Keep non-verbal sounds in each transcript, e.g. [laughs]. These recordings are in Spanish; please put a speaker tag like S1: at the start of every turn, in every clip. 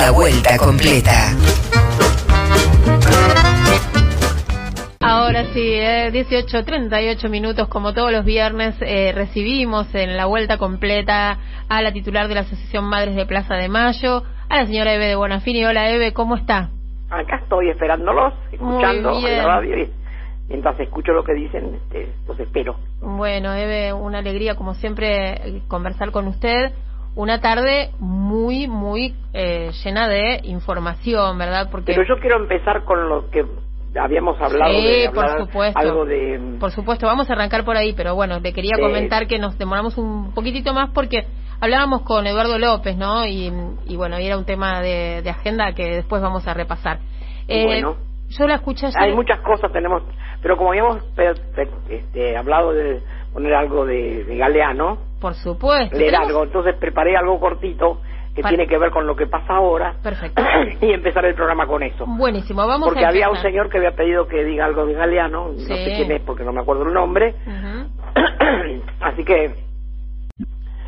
S1: La vuelta completa.
S2: Ahora sí, eh, 18, 38 minutos, como todos los viernes, eh, recibimos en la vuelta completa a la titular de la Asociación Madres de Plaza de Mayo, a la señora Eve de Bonafini. Hola Eve, ¿cómo está?
S3: Acá estoy esperándolos, escuchando en la radio y mientras escucho lo que dicen, este, los espero.
S2: Bueno, Eve, una alegría como siempre conversar con usted. Una tarde muy, muy eh, llena de información, ¿verdad? Porque
S3: Pero yo quiero empezar con lo que habíamos hablado
S2: Sí,
S3: de
S2: por supuesto.
S3: algo de
S2: Por supuesto, vamos a arrancar por ahí, pero bueno, le quería comentar que nos demoramos un poquitito más porque hablábamos con Eduardo López, ¿no? Y, y bueno, y era un tema de, de agenda que después vamos a repasar. Eh,
S3: Bueno.
S2: Yo la escuché ayer.
S3: hay muchas cosas tenemos, pero como habíamos este, hablado de poner algo de, de Galeano,
S2: Por supuesto.
S3: leer
S2: Tenemos-
S3: algo, entonces preparé algo cortito que tiene que ver con lo que pasa ahora
S2: Perfecto. [clears throat]
S3: y empezar el programa con eso.
S2: Buenísimo, vamos
S3: Porque
S2: a
S3: había un señor que había pedido que diga algo de Galeano,
S2: Sí.
S3: no sé quién es porque no me acuerdo el nombre, [clears throat] así que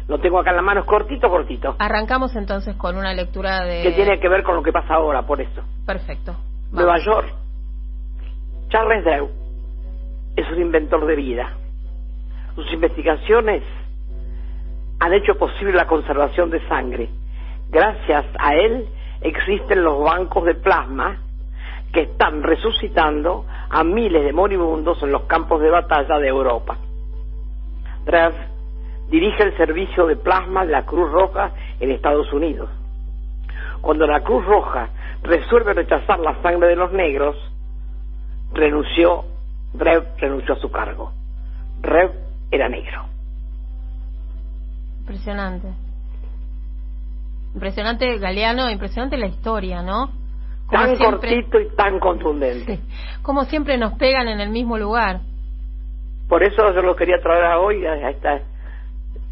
S3: lo tengo acá en la mano, es cortito, cortito,
S2: Arrancamos entonces con una lectura de...
S3: que tiene que ver con lo que pasa ahora, por eso.
S2: Perfecto.
S3: Nueva York, Charles Drew es un inventor de vida. Sus investigaciones han hecho posible la conservación de sangre. Gracias a él existen los bancos de plasma que están resucitando a miles de moribundos en los campos de batalla de Europa. Drew dirige el servicio de plasma de la Cruz Roja en Estados Unidos. Cuando la Cruz Roja resuelve rechazar la sangre de los negros, renunció, Drew renunció a su cargo. Drew era negro.
S2: Impresionante. Impresionante Galeano, impresionante la historia, ¿no? Como
S3: Tan
S2: siempre-
S3: cortito y tan contundente.
S2: Sí. [laughs] Como siempre nos pegan en el mismo lugar.
S3: Por eso yo lo quería traer a hoy, a esta,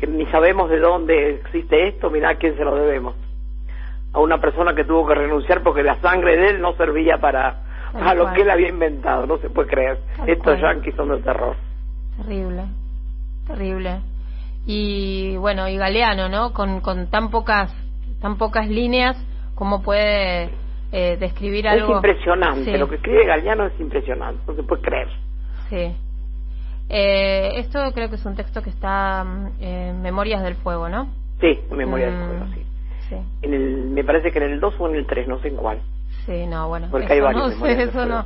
S3: que ni sabemos de dónde existe esto, mirá a quién se lo debemos. A una persona que tuvo que renunciar porque la sangre de él no servía para, para lo que él había inventado, no se puede creer.
S2: Tal
S3: Estos
S2: cual.
S3: yanquis son de terror.
S2: Terrible, terrible. Y bueno, y Galeano, ¿no? Con, con tan pocas, tan pocas líneas, ¿cómo puede eh, describir
S3: Es
S2: algo?
S3: impresionante,
S2: Sí,
S3: lo que escribe Galeano es impresionante, no se puede creer.
S2: Sí. Eh, esto creo que es un texto que está mm, en Memorias del Fuego, ¿no?
S3: Sí, en memoria del
S2: Mm,
S3: pueblo, sí.
S2: Sí,
S3: En el, me parece que en el 2 o en el 3, no sé en cuál.
S2: sí, no, bueno.
S3: Porque
S2: eso
S3: hay varios
S2: no sé, eso no,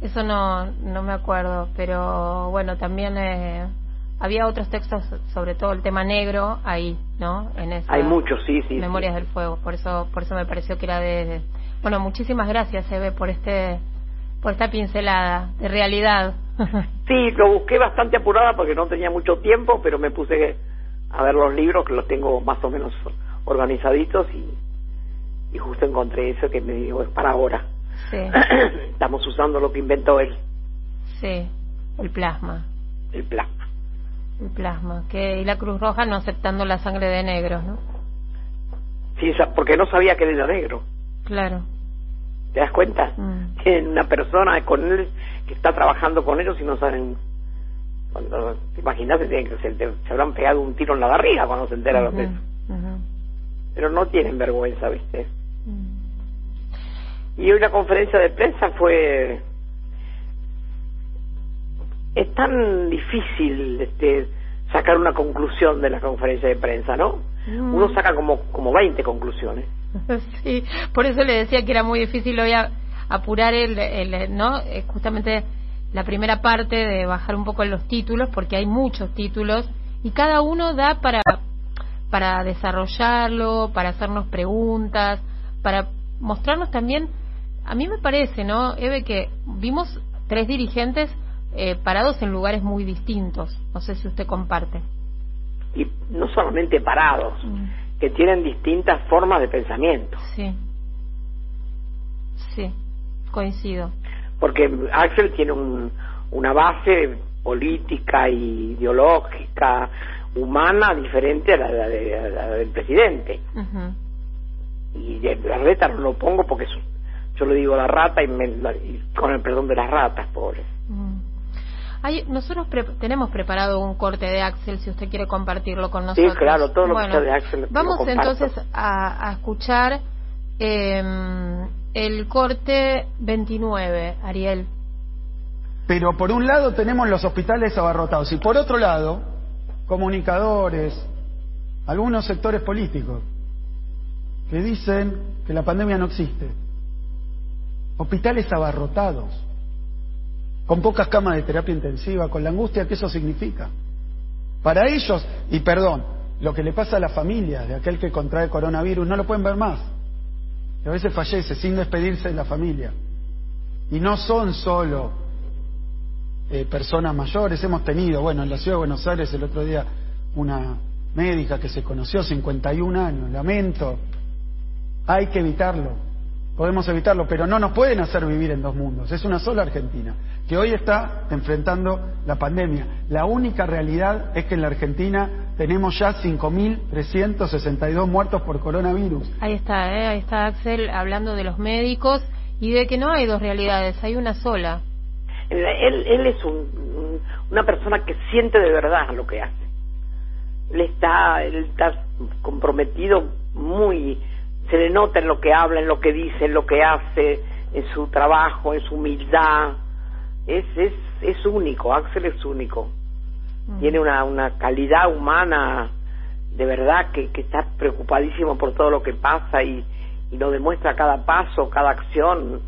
S2: eso no, no me acuerdo, pero bueno, también eh, había otros textos sobre todo el tema negro ahí, ¿no? En esa
S3: Hay muchos, sí, sí.
S2: Memorias
S3: sí.
S2: del Fuego, por eso, por eso me pareció que era de, de- bueno, muchísimas gracias, Eve, por este, por esta pincelada de realidad. [laughs]
S3: Sí, lo busqué bastante apurada porque no tenía mucho tiempo, pero me puse a ver los libros que los tengo más o menos organizaditos y, y justo encontré eso que me digo es para ahora.
S2: sí, [clears throat]
S3: Estamos usando lo que inventó él,
S2: sí, el plasma.
S3: el plasma.
S2: El plasma, que y la Cruz Roja no aceptando la sangre de negros, ¿no?
S3: Sí, porque no sabía que él era negro.
S2: Claro.
S3: ¿Te das cuenta?
S2: Mm.
S3: Tienen una persona con él que está trabajando con ellos y no saben. Cuando te imaginas, se, habrán pegado un tiro en la barriga cuando se enteran de eso.
S2: Ujú, ujú.
S3: Pero no tienen vergüenza, ¿viste?
S2: Mm.
S3: Y hoy la conferencia de prensa fue. Es tan difícil este, sacar una conclusión de la conferencia de prensa, ¿no?
S2: Mm.
S3: Uno saca como, como 20 conclusiones. [laughs]
S2: Sí, por eso le decía que era muy difícil hoy a- apurar el, el, ¿no? Eh, Justamente la primera parte de bajar un poco los títulos, porque hay muchos títulos y cada uno da para para desarrollarlo, para hacernos preguntas, para mostrarnos también. A mí me parece, ¿no, Eve, que vimos tres dirigentes eh, parados en lugares muy distintos. No sé si usted comparte.
S3: Y no solamente parados, que tienen distintas formas de pensamiento.
S2: Sí. Sí, coincido.
S3: Porque Axel tiene un- una base política y ideológica, humana, diferente a la, la de- a la del presidente. Y de la reta no lo pongo porque es- yo le digo la rata y, me- la- y con el perdón de las ratas, pobre.
S2: Mm. Hay- nosotros pre- tenemos preparado un corte de Axel, si usted quiere compartirlo con nosotros.
S3: claro, todo lo que
S2: Bueno,
S3: sea de Axel
S2: Vamos entonces a, a escuchar Em, el corte 29, Ariel.
S1: Pero por un lado tenemos los hospitales abarrotados y por otro lado, comunicadores, algunos sectores políticos que dicen que la pandemia no existe. Hospitales abarrotados, con pocas camas de terapia intensiva, con la angustia que eso significa. Para ellos, y perdón, lo que le pasa a la familia de aquel que contrae coronavirus, no lo pueden ver más. Y a veces fallece sin despedirse de la familia. Y no son solo eh, personas mayores. Hemos tenido, bueno, en la ciudad de Buenos Aires el otro día una médica que se conoció, 51 años, lamento. Hay que evitarlo, podemos evitarlo, pero no nos pueden hacer vivir en dos mundos. Es una sola Argentina, que hoy está enfrentando la pandemia. La única realidad es que en la Argentina tenemos ya 5.362 muertos por coronavirus.
S2: Ahí está, ¿eh? ahí está Axel hablando de los médicos y de que no hay dos realidades, hay una sola.
S3: Él, él es un, una persona que siente de verdad lo que hace. Él está, él está comprometido muy, se le nota en lo que habla, en lo que dice, en lo que hace, en su trabajo, en su humildad. Es, es, es único, Axel es único. Mm. Tiene una, una calidad humana de verdad que, que está preocupadísimo por todo lo que pasa y, y lo demuestra cada paso, cada acción.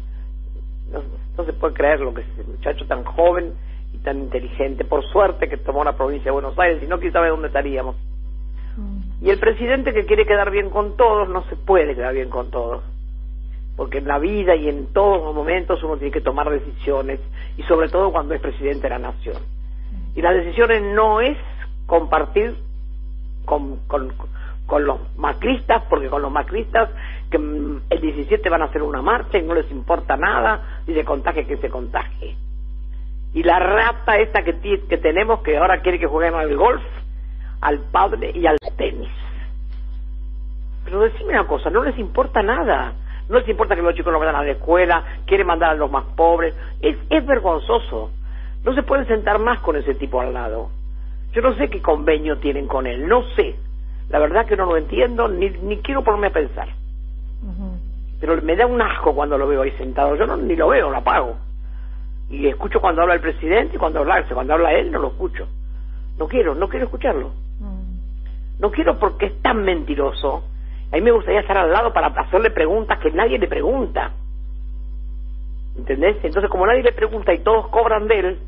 S3: No, no se puede creer lo que es ese muchacho tan joven y tan inteligente. Por suerte que tomó la provincia de Buenos Aires, si no, quién sabe dónde estaríamos. Mm. Y el presidente que quiere quedar bien con todos, no se puede quedar bien con todos. Porque en la vida y en todos los momentos uno tiene que tomar decisiones, y sobre todo cuando es presidente de la nación. Y las decisiones no es compartir con, con, con los macristas, porque con los macristas que mm, el 17 van a hacer una marcha y no les importa nada, y se contagie que se contagie. Y la rata esta que, que tenemos, que ahora quiere que juguemos al golf, al padre y al tenis. Pero decime una cosa, no les importa nada. No les importa que los chicos no vayan a la escuela, quieren mandar a los más pobres. Es, es vergonzoso. No se pueden sentar más con ese tipo al lado. Yo no sé qué convenio tienen con él, no sé. La verdad que no lo entiendo, ni, ni quiero ponerme a pensar. Pero me da un asco cuando lo veo ahí sentado. Yo no, ni lo veo, lo apago. Y escucho cuando habla el presidente y cuando habla, cuando habla él no lo escucho. No quiero, no quiero escucharlo. No quiero porque es tan mentiroso. A mí me gustaría estar al lado para hacerle preguntas que nadie le pregunta. ¿Entendés? Entonces, como nadie le pregunta y todos cobran de él,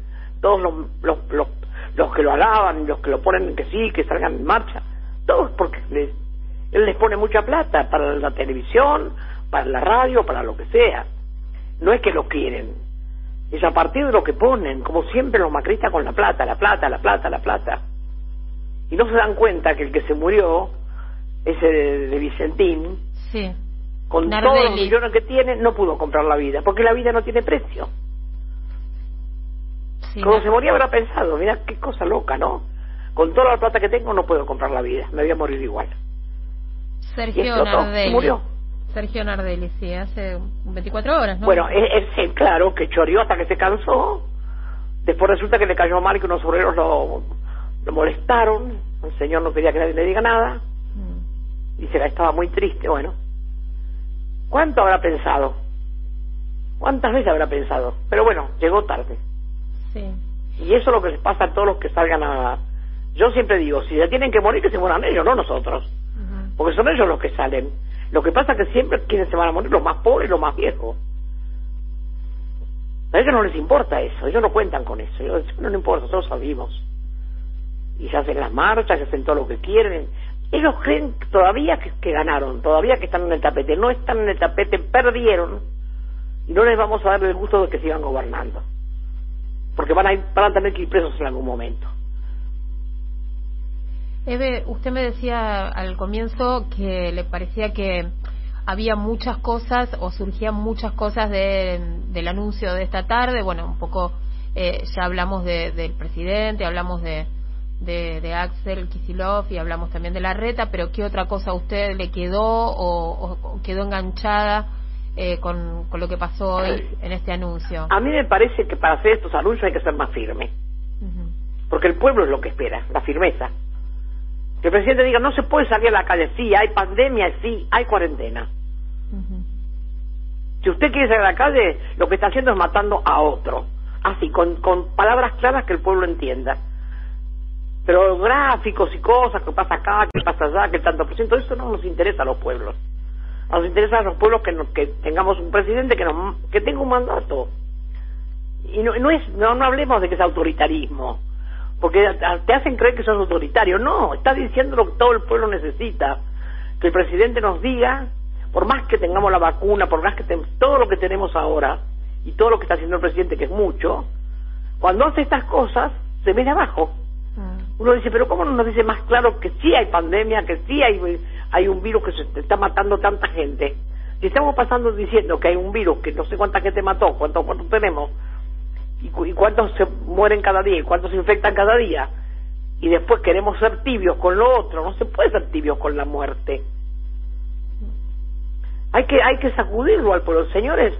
S3: todos los, los, los, los que lo alaban, los que lo ponen que sí, que salgan en marcha, todos porque les, él les pone mucha plata para la televisión, para la radio, para lo que sea. No es que lo quieren, es a partir de lo que ponen, como siempre los macristas con la plata, la plata, la plata, la plata. Y no se dan cuenta que el que se murió, ese de, Vicentín,
S2: sí.
S3: con todos los millones que tiene, no pudo comprar la vida, porque la vida no tiene precio. Sí, Cuando se moría habrá pensado, mira qué cosa loca, ¿no? Con toda la plata que tengo no puedo comprar la vida, me voy a morir igual.
S2: Sergio Nardelli. murió. Sergio Nardelli, sí, hace 24 horas, ¿no?
S3: Bueno, es, es, claro que choreó hasta que se cansó. Después resulta que le cayó mal que unos obreros lo, lo molestaron. El señor no quería que nadie le diga nada. Mm. Y se estaba muy triste. Bueno, ¿cuánto habrá pensado? ¿Cuántas veces habrá pensado? Pero bueno, llegó tarde.
S2: Sí.
S3: Y eso es lo que les pasa a todos los que salgan a... Yo siempre digo, si ya tienen que morir, que se mueran ellos, no nosotros porque son ellos los que salen. Lo que pasa es que siempre quienes se van a morir, los más pobres y los más viejos. A ellos no les importa eso, ellos no cuentan con eso, ellos no, les importa, nosotros sabemos. Y se hacen las marchas, se hacen todo lo que quieren. Ellos creen todavía que, ganaron, todavía que están en el tapete. No están en el tapete, perdieron. Y no les vamos a dar el gusto de que sigan gobernando. Porque van a, ir, van a tener que ir presos en algún momento.
S2: Eve, usted me decía al comienzo que le parecía que había muchas cosas o surgían muchas cosas del anuncio de esta tarde. Bueno, un poco eh, ya hablamos del presidente, hablamos de, de, Axel Kisilov y hablamos también de la reta, pero ¿qué otra cosa a usted le quedó o, quedó enganchada eh, con, con, lo que pasó hoy en este anuncio?
S3: A mí me parece que para hacer estos anuncios hay que ser más firme, porque el pueblo es lo que espera, la firmeza. Que el presidente diga, no se puede salir a la calle, sí, hay pandemia, sí, hay cuarentena. Si usted quiere salir a la calle, lo que está haciendo es matando a otro. Así, con, con palabras claras que el pueblo entienda. Pero gráficos y cosas, que pasa acá, que pasa allá, que tanto por ciento, eso no nos interesa a los pueblos. Nos interesa a los pueblos que, que tengamos un presidente que, nos, que tenga un mandato. Y no, no, es, no, no hablemos de que es autoritarismo, porque te hacen creer que sos autoritario. No, está diciendo lo que todo el pueblo necesita. Que el presidente nos diga, por más que tengamos la vacuna, por más que todo lo que tenemos ahora, y todo lo que está haciendo el presidente, que es mucho, cuando hace estas cosas, se viene abajo. Mm. Uno dice, pero ¿cómo no nos dice más claro que sí hay pandemia, que sí hay, hay un virus que se está matando tanta gente? Si estamos pasando diciendo que hay un virus que no sé cuánta gente mató, cuántos cuánto tenemos, y, cuántos se mueren cada día, y cuántos se infectan cada día, y después queremos ser tibios con lo otro, no se puede ser tibios con la muerte. Hay que, hay que sacudirlo al pueblo. Señores,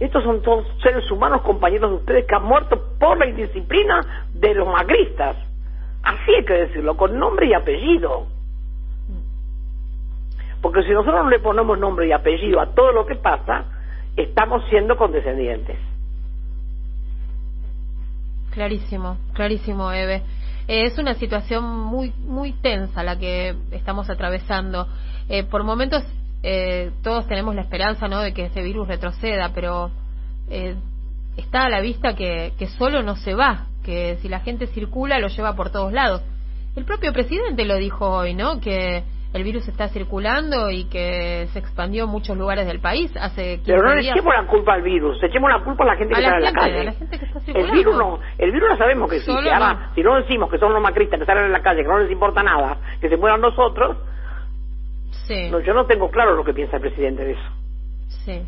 S3: estos son todos seres humanos, compañeros de ustedes, que han muerto por la indisciplina de los magristas. Así hay que decirlo, con nombre y apellido. Porque si nosotros no le ponemos nombre y apellido a todo lo que pasa, estamos siendo condescendientes.
S2: Clarísimo, clarísimo, Eve. Eh, es una situación muy muy tensa la que estamos atravesando. Eh, por momentos eh, todos tenemos la esperanza ¿no? de que este virus retroceda, pero eh, está a la vista que, que solo no se va, que si la gente circula lo lleva por todos lados. El propio presidente lo dijo hoy, ¿no? Que el virus está circulando y que se expandió en muchos lugares del país hace 15
S3: Pero no le echemos la culpa al virus, echemos la culpa a la gente que está en la calle. el virus no, el virus no sabemos que existe. Ahora, si no decimos que son los macristas que salen en la calle, que no les importa nada, que se mueran nosotros, Sí. No, yo no tengo claro lo que piensa el presidente de eso.
S2: Sí.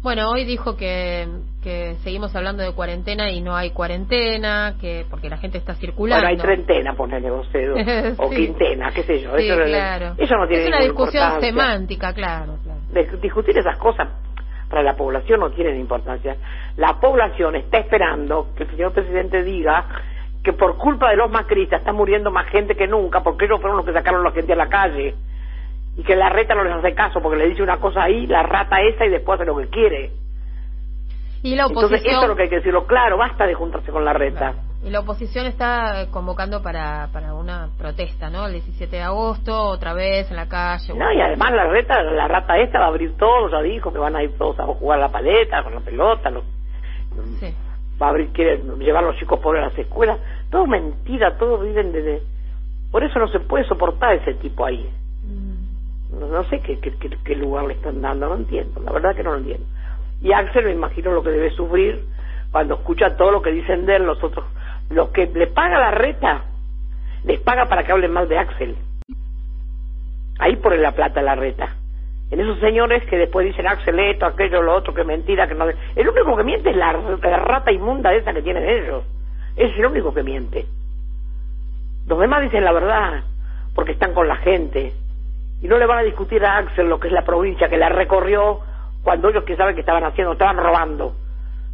S2: Bueno, hoy dijo que, que seguimos hablando de cuarentena y no hay cuarentena, que porque la gente está circulando.
S3: Bueno, hay treintena, ponele vos, [laughs] o quintena, qué sé yo.
S2: eso, claro. eso no tiene Es una discusión semántica, claro, claro.
S3: discutir esas cosas para la población no tienen importancia. La población está esperando que el señor presidente diga que por culpa de los macristas está muriendo más gente que nunca, porque ellos fueron los que sacaron a la gente a la calle y que la reta no les hace caso porque le dice una cosa ahí, la rata esa y después hace lo que quiere.
S2: Y la oposición...
S3: Entonces eso es lo que hay que decirlo claro, basta de juntarse con la reta.
S2: Y la oposición está convocando para, para una protesta, ¿no? El 17 de agosto, otra vez en la calle.
S3: No, y además la reta, la rata esta va a abrir todo, ya dijo que van a ir todos a jugar la paleta, con la pelota, sí. va a abrir, quiere llevar a los chicos pobres a las escuelas. Todo mentira, todos viven de... Por eso no se puede soportar ese tipo ahí no, sé qué, qué, qué, lugar le están dando, no entiendo, la verdad que no lo entiendo. Y Axel me imagino lo que debe sufrir cuando escucha todo lo que dicen de él los otros. Lo que le paga la reta, les paga para que hablen mal de Axel. Ahí pone la plata la reta. En esos señores que después dicen Axel esto, aquello, lo otro, que mentira, que no... El único que miente es la, la rata inmunda esa que tienen ellos. Es el único que miente. Los demás dicen la verdad, porque están con la gente y no le van a discutir a Axel lo que es la provincia que la recorrió cuando ellos que saben que estaban haciendo, estaban robando.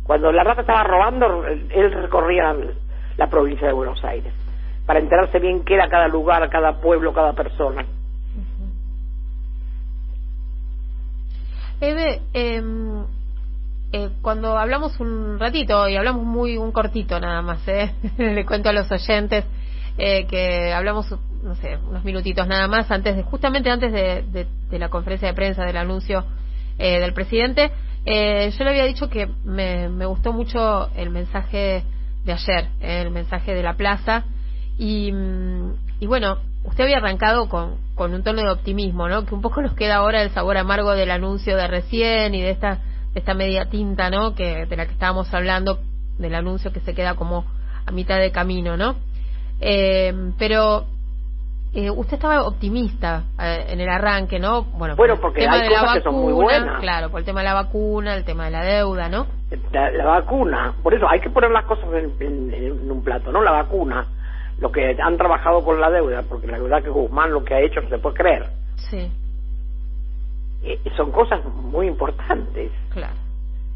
S3: Cuando la rata estaba robando, él recorría la provincia de Buenos Aires para enterarse bien qué era cada lugar, cada pueblo, cada persona.
S2: Eve, em, eh, cuando hablamos un ratito, y hablamos muy un cortito nada más, ¿eh? [laughs] le cuento a los oyentes eh, que hablamos no sé, unos minutitos nada más, antes de, justamente antes de, la conferencia de prensa del anuncio eh, del presidente, eh, yo le había dicho que me, gustó mucho el mensaje de ayer, el mensaje de la plaza, y, mm, y bueno, usted había arrancado con, con un tono de optimismo, ¿no? Que un poco nos queda ahora el sabor amargo del anuncio de recién y de esta, de esta media tinta, ¿no? Que, de la que estábamos hablando, del anuncio que se queda como a mitad de camino, ¿no? Eh, pero eh, usted estaba optimista eh, en el arranque, ¿no?
S3: Bueno, porque el tema de la vacuna, muy buenas.
S2: Claro, por el tema de la vacuna, el tema de la deuda, ¿no?
S3: La, vacuna, por eso hay que poner las cosas en, un plato, ¿no? La vacuna, lo que han trabajado con la deuda, porque la verdad que Guzmán lo que ha hecho no se puede creer.
S2: Sí.
S3: Eh, son cosas muy importantes.
S2: Claro.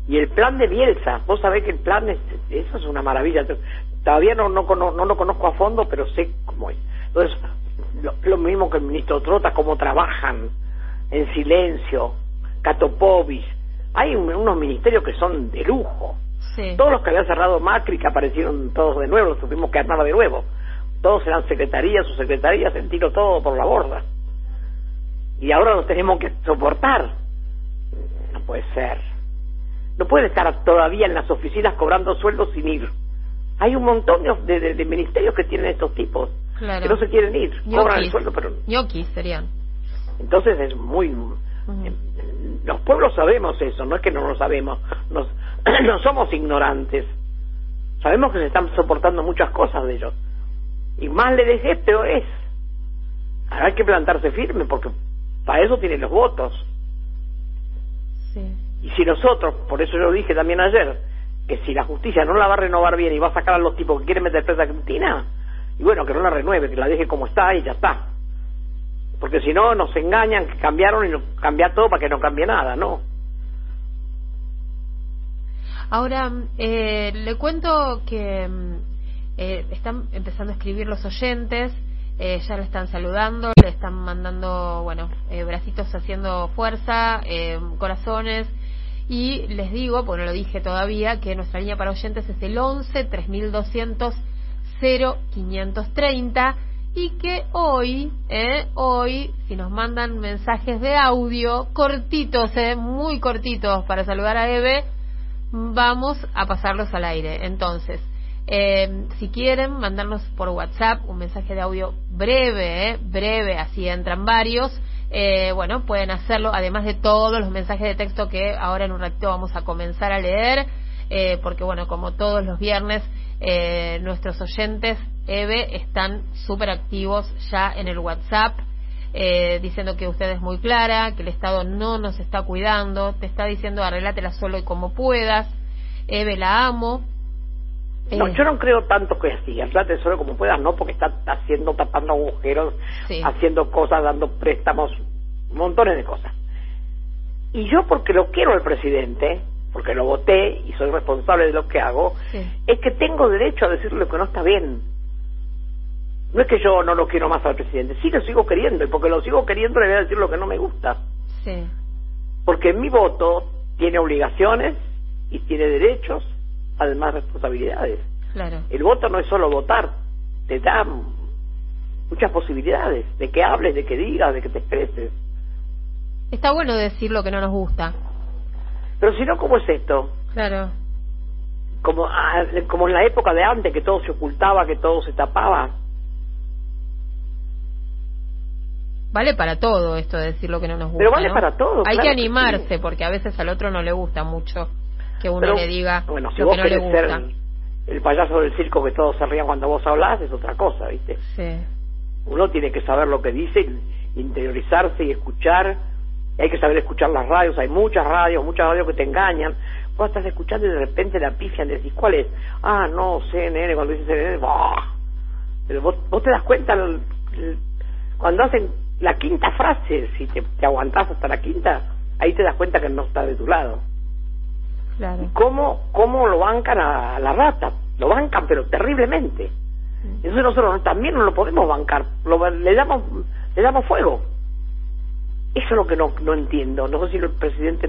S3: Y el plan de Bielsa, vos sabés que el plan, es, eso es una maravilla. Todavía no, no, no, no lo conozco a fondo, pero sé cómo es. Entonces, lo, mismo que el ministro Trota, cómo trabajan en silencio, Catopovis. Hay un- unos ministerios que son de lujo.
S2: Sí.
S3: Todos los que había cerrado Macri, que aparecieron todos de nuevo, los tuvimos que armar de nuevo. Todos eran secretarías, sus secretarías, el tiro todo por la borda. Y ahora nos tenemos que soportar. No puede ser. No puede estar todavía en las oficinas cobrando sueldos sin ir. Hay un montón de, de- de ministerios que tienen estos tipos,
S2: Claro.
S3: que no se quieren ir. Cobran el sueldo, pero...
S2: Ñoquis serían.
S3: Entonces es muy... Los pueblos sabemos eso, no es que no lo sabemos. Nos, [clears throat] no somos ignorantes. Sabemos que se están soportando muchas cosas de ellos. Y más le dejé, peor es. Ahora hay que plantarse firme porque para eso tienen los votos.
S2: Sí.
S3: Y si nosotros, por eso yo dije también ayer, que si la justicia no la va a renovar bien y va a sacar a los tipos que quieren meter presa a Cristina, y bueno, que no la renueve, que la deje como está y ya está. Porque si no, nos engañan que cambiaron y nos cambia todo para que no cambie nada, ¿no?
S2: Ahora, eh, le cuento que mm, eh, están empezando a escribir los oyentes, eh, ya le están saludando, le están mandando, bueno, eh, bracitos haciendo fuerza, eh, corazones, y les digo, porque no lo dije todavía, que nuestra línea para oyentes es el 11 3200 0530 y que hoy, eh, hoy, si nos mandan mensajes de audio cortitos, eh, muy cortitos para saludar a Eve, vamos a pasarlos al aire. Entonces, eh, si quieren mandarnos por WhatsApp un mensaje de audio breve, eh, breve, así entran varios, eh, bueno, pueden hacerlo, además de todos los mensajes de texto que ahora en un ratito vamos a comenzar a leer, eh, porque bueno, como todos los viernes, eh, nuestros oyentes, Eve, están súper activos ya en el WhatsApp, eh, diciendo que usted es muy clara, que el Estado no nos está cuidando, te está diciendo arreglátela solo y como puedas, Eve, la amo.
S3: No,
S2: Eh,
S3: yo no creo tanto que así, arreglate solo como puedas, no, porque está haciendo, tapando agujeros,
S2: Sí.
S3: haciendo cosas, dando préstamos, montones de cosas. Y yo porque lo quiero al presidente, porque lo voté y soy responsable de lo que hago,
S2: Sí.
S3: es que tengo derecho a decirle lo que no está bien. No es que yo no lo quiero más al presidente, sí lo sigo queriendo, y porque lo sigo queriendo le voy a decir lo que no me gusta.
S2: Sí,
S3: Porque mi voto tiene obligaciones y tiene derechos, además responsabilidades.
S2: claro.
S3: El voto no es solo votar, te da muchas posibilidades de que hables, de que digas, de que te expreses.
S2: Está bueno decir lo que no nos gusta.
S3: Pero si no, ¿cómo es esto?
S2: Claro.
S3: Como, ah, como en la época de antes, que todo se ocultaba, que todo se tapaba.
S2: Vale para todo esto de decir lo que no nos gusta.
S3: Pero vale
S2: ¿no?
S3: para todo,
S2: Hay
S3: claro
S2: que
S3: que
S2: animarse,
S3: sí.
S2: porque a veces al otro no le gusta mucho que uno
S3: Pero,
S2: le diga
S3: bueno, si
S2: lo
S3: vos
S2: que no le
S3: querés ser
S2: gusta.
S3: el payaso del circo que todos se rían cuando vos hablás, es otra cosa, ¿viste?
S2: Sí,
S3: Uno tiene que saber lo que dice, interiorizarse y escuchar. Hay que saber escuchar las radios. Hay muchas radios, muchas radios que te engañan. Vos estás escuchando y de repente la pifian. Decís, ¿cuál es? Ah, no, CNN. Cuando dice CNN, ¡bah! Pero vos, vos te das cuenta el- el- cuando hacen la quinta frase, si te, te aguantás hasta la quinta, ahí te das cuenta que no está de tu lado.
S2: claro.
S3: ¿Cómo, cómo lo bancan a, a la rata? Lo bancan, pero terriblemente. Entonces nosotros también no lo podemos bancar, lo, le damos le damos fuego. Eso es lo que no, no entiendo. No sé si el presidente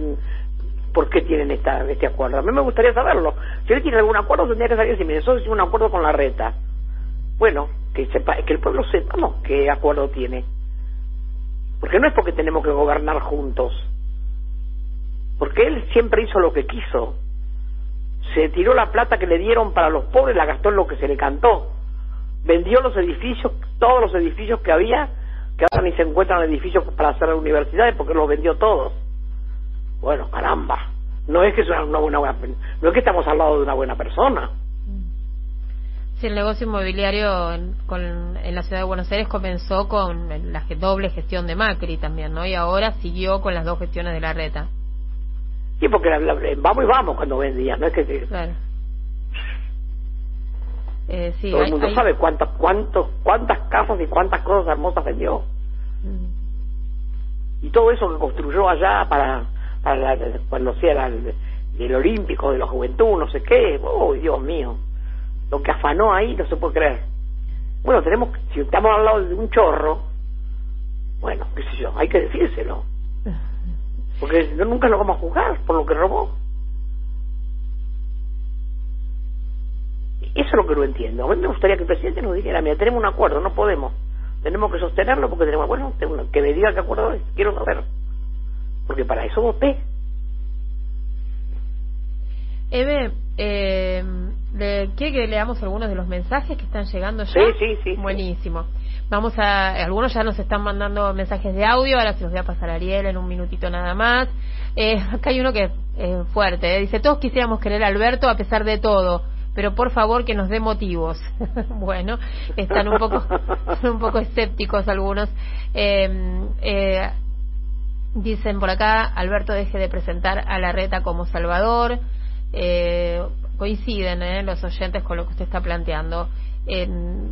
S3: por qué tienen esta, este acuerdo. A mí me gustaría saberlo. Si él tiene algún acuerdo tendría que salir y decir, mire, nosotros un acuerdo con la reta. Bueno, que sepa, que el pueblo sepamos qué acuerdo tiene. Porque no es porque tenemos que gobernar juntos. Porque él siempre hizo lo que quiso. Se tiró la plata que le dieron para los pobres, la gastó en lo que se le cantó. Vendió los edificios, todos los edificios que había, que ahora ni se encuentran edificios para hacer universidades porque los vendió todos. Bueno, caramba. No es que sea una buena, no es que estamos al lado de una buena persona.
S2: Sí, el negocio inmobiliario en, con, en la ciudad de Buenos Aires comenzó con la doble gestión de Macri también, ¿no? Y ahora siguió con las dos gestiones de la reta.
S3: Sí, porque la- la- vamos y vamos cuando vendía, no es que que
S2: Claro. Eh, sí,
S3: todo
S2: hay-
S3: el mundo
S2: hay-
S3: sabe cuántas, cuántos, cuántas casas y cuántas cosas hermosas vendió.
S2: Mm,
S3: y todo eso que construyó allá para, para la- cuando hacía la- el, el olímpico de la juventud, no sé qué, oh Dios mío, lo que afanó ahí no se puede creer. Bueno, tenemos, si estamos al lado de un chorro, bueno, qué sé yo, hay que decírselo. [laughs] Porque nunca lo vamos a juzgar por lo que robó. Eso es lo que no entiendo. A mí me gustaría que el presidente nos dijera, mira, tenemos un acuerdo, no podemos. Tenemos que sostenerlo porque tenemos, bueno, que me diga qué acuerdo es, quiero saber. Porque para eso voté.
S2: Eve, eh, ¿quiere que leamos algunos de los mensajes que están llegando ya?
S3: Sí, sí, sí.
S2: Buenísimo. Vamos a, algunos ya nos están mandando mensajes de audio, ahora se los voy a pasar a Ariel en un minutito nada más. Eh, acá hay uno que es fuerte, eh, dice, todos quisiéramos querer a Alberto a pesar de todo, pero por favor que nos dé motivos. [laughs] bueno, están un poco, son [laughs] un poco escépticos algunos. Eh, eh, dicen por acá, Alberto deje de presentar a la reta como Salvador. Eh, coinciden eh, los oyentes con lo que usted está planteando.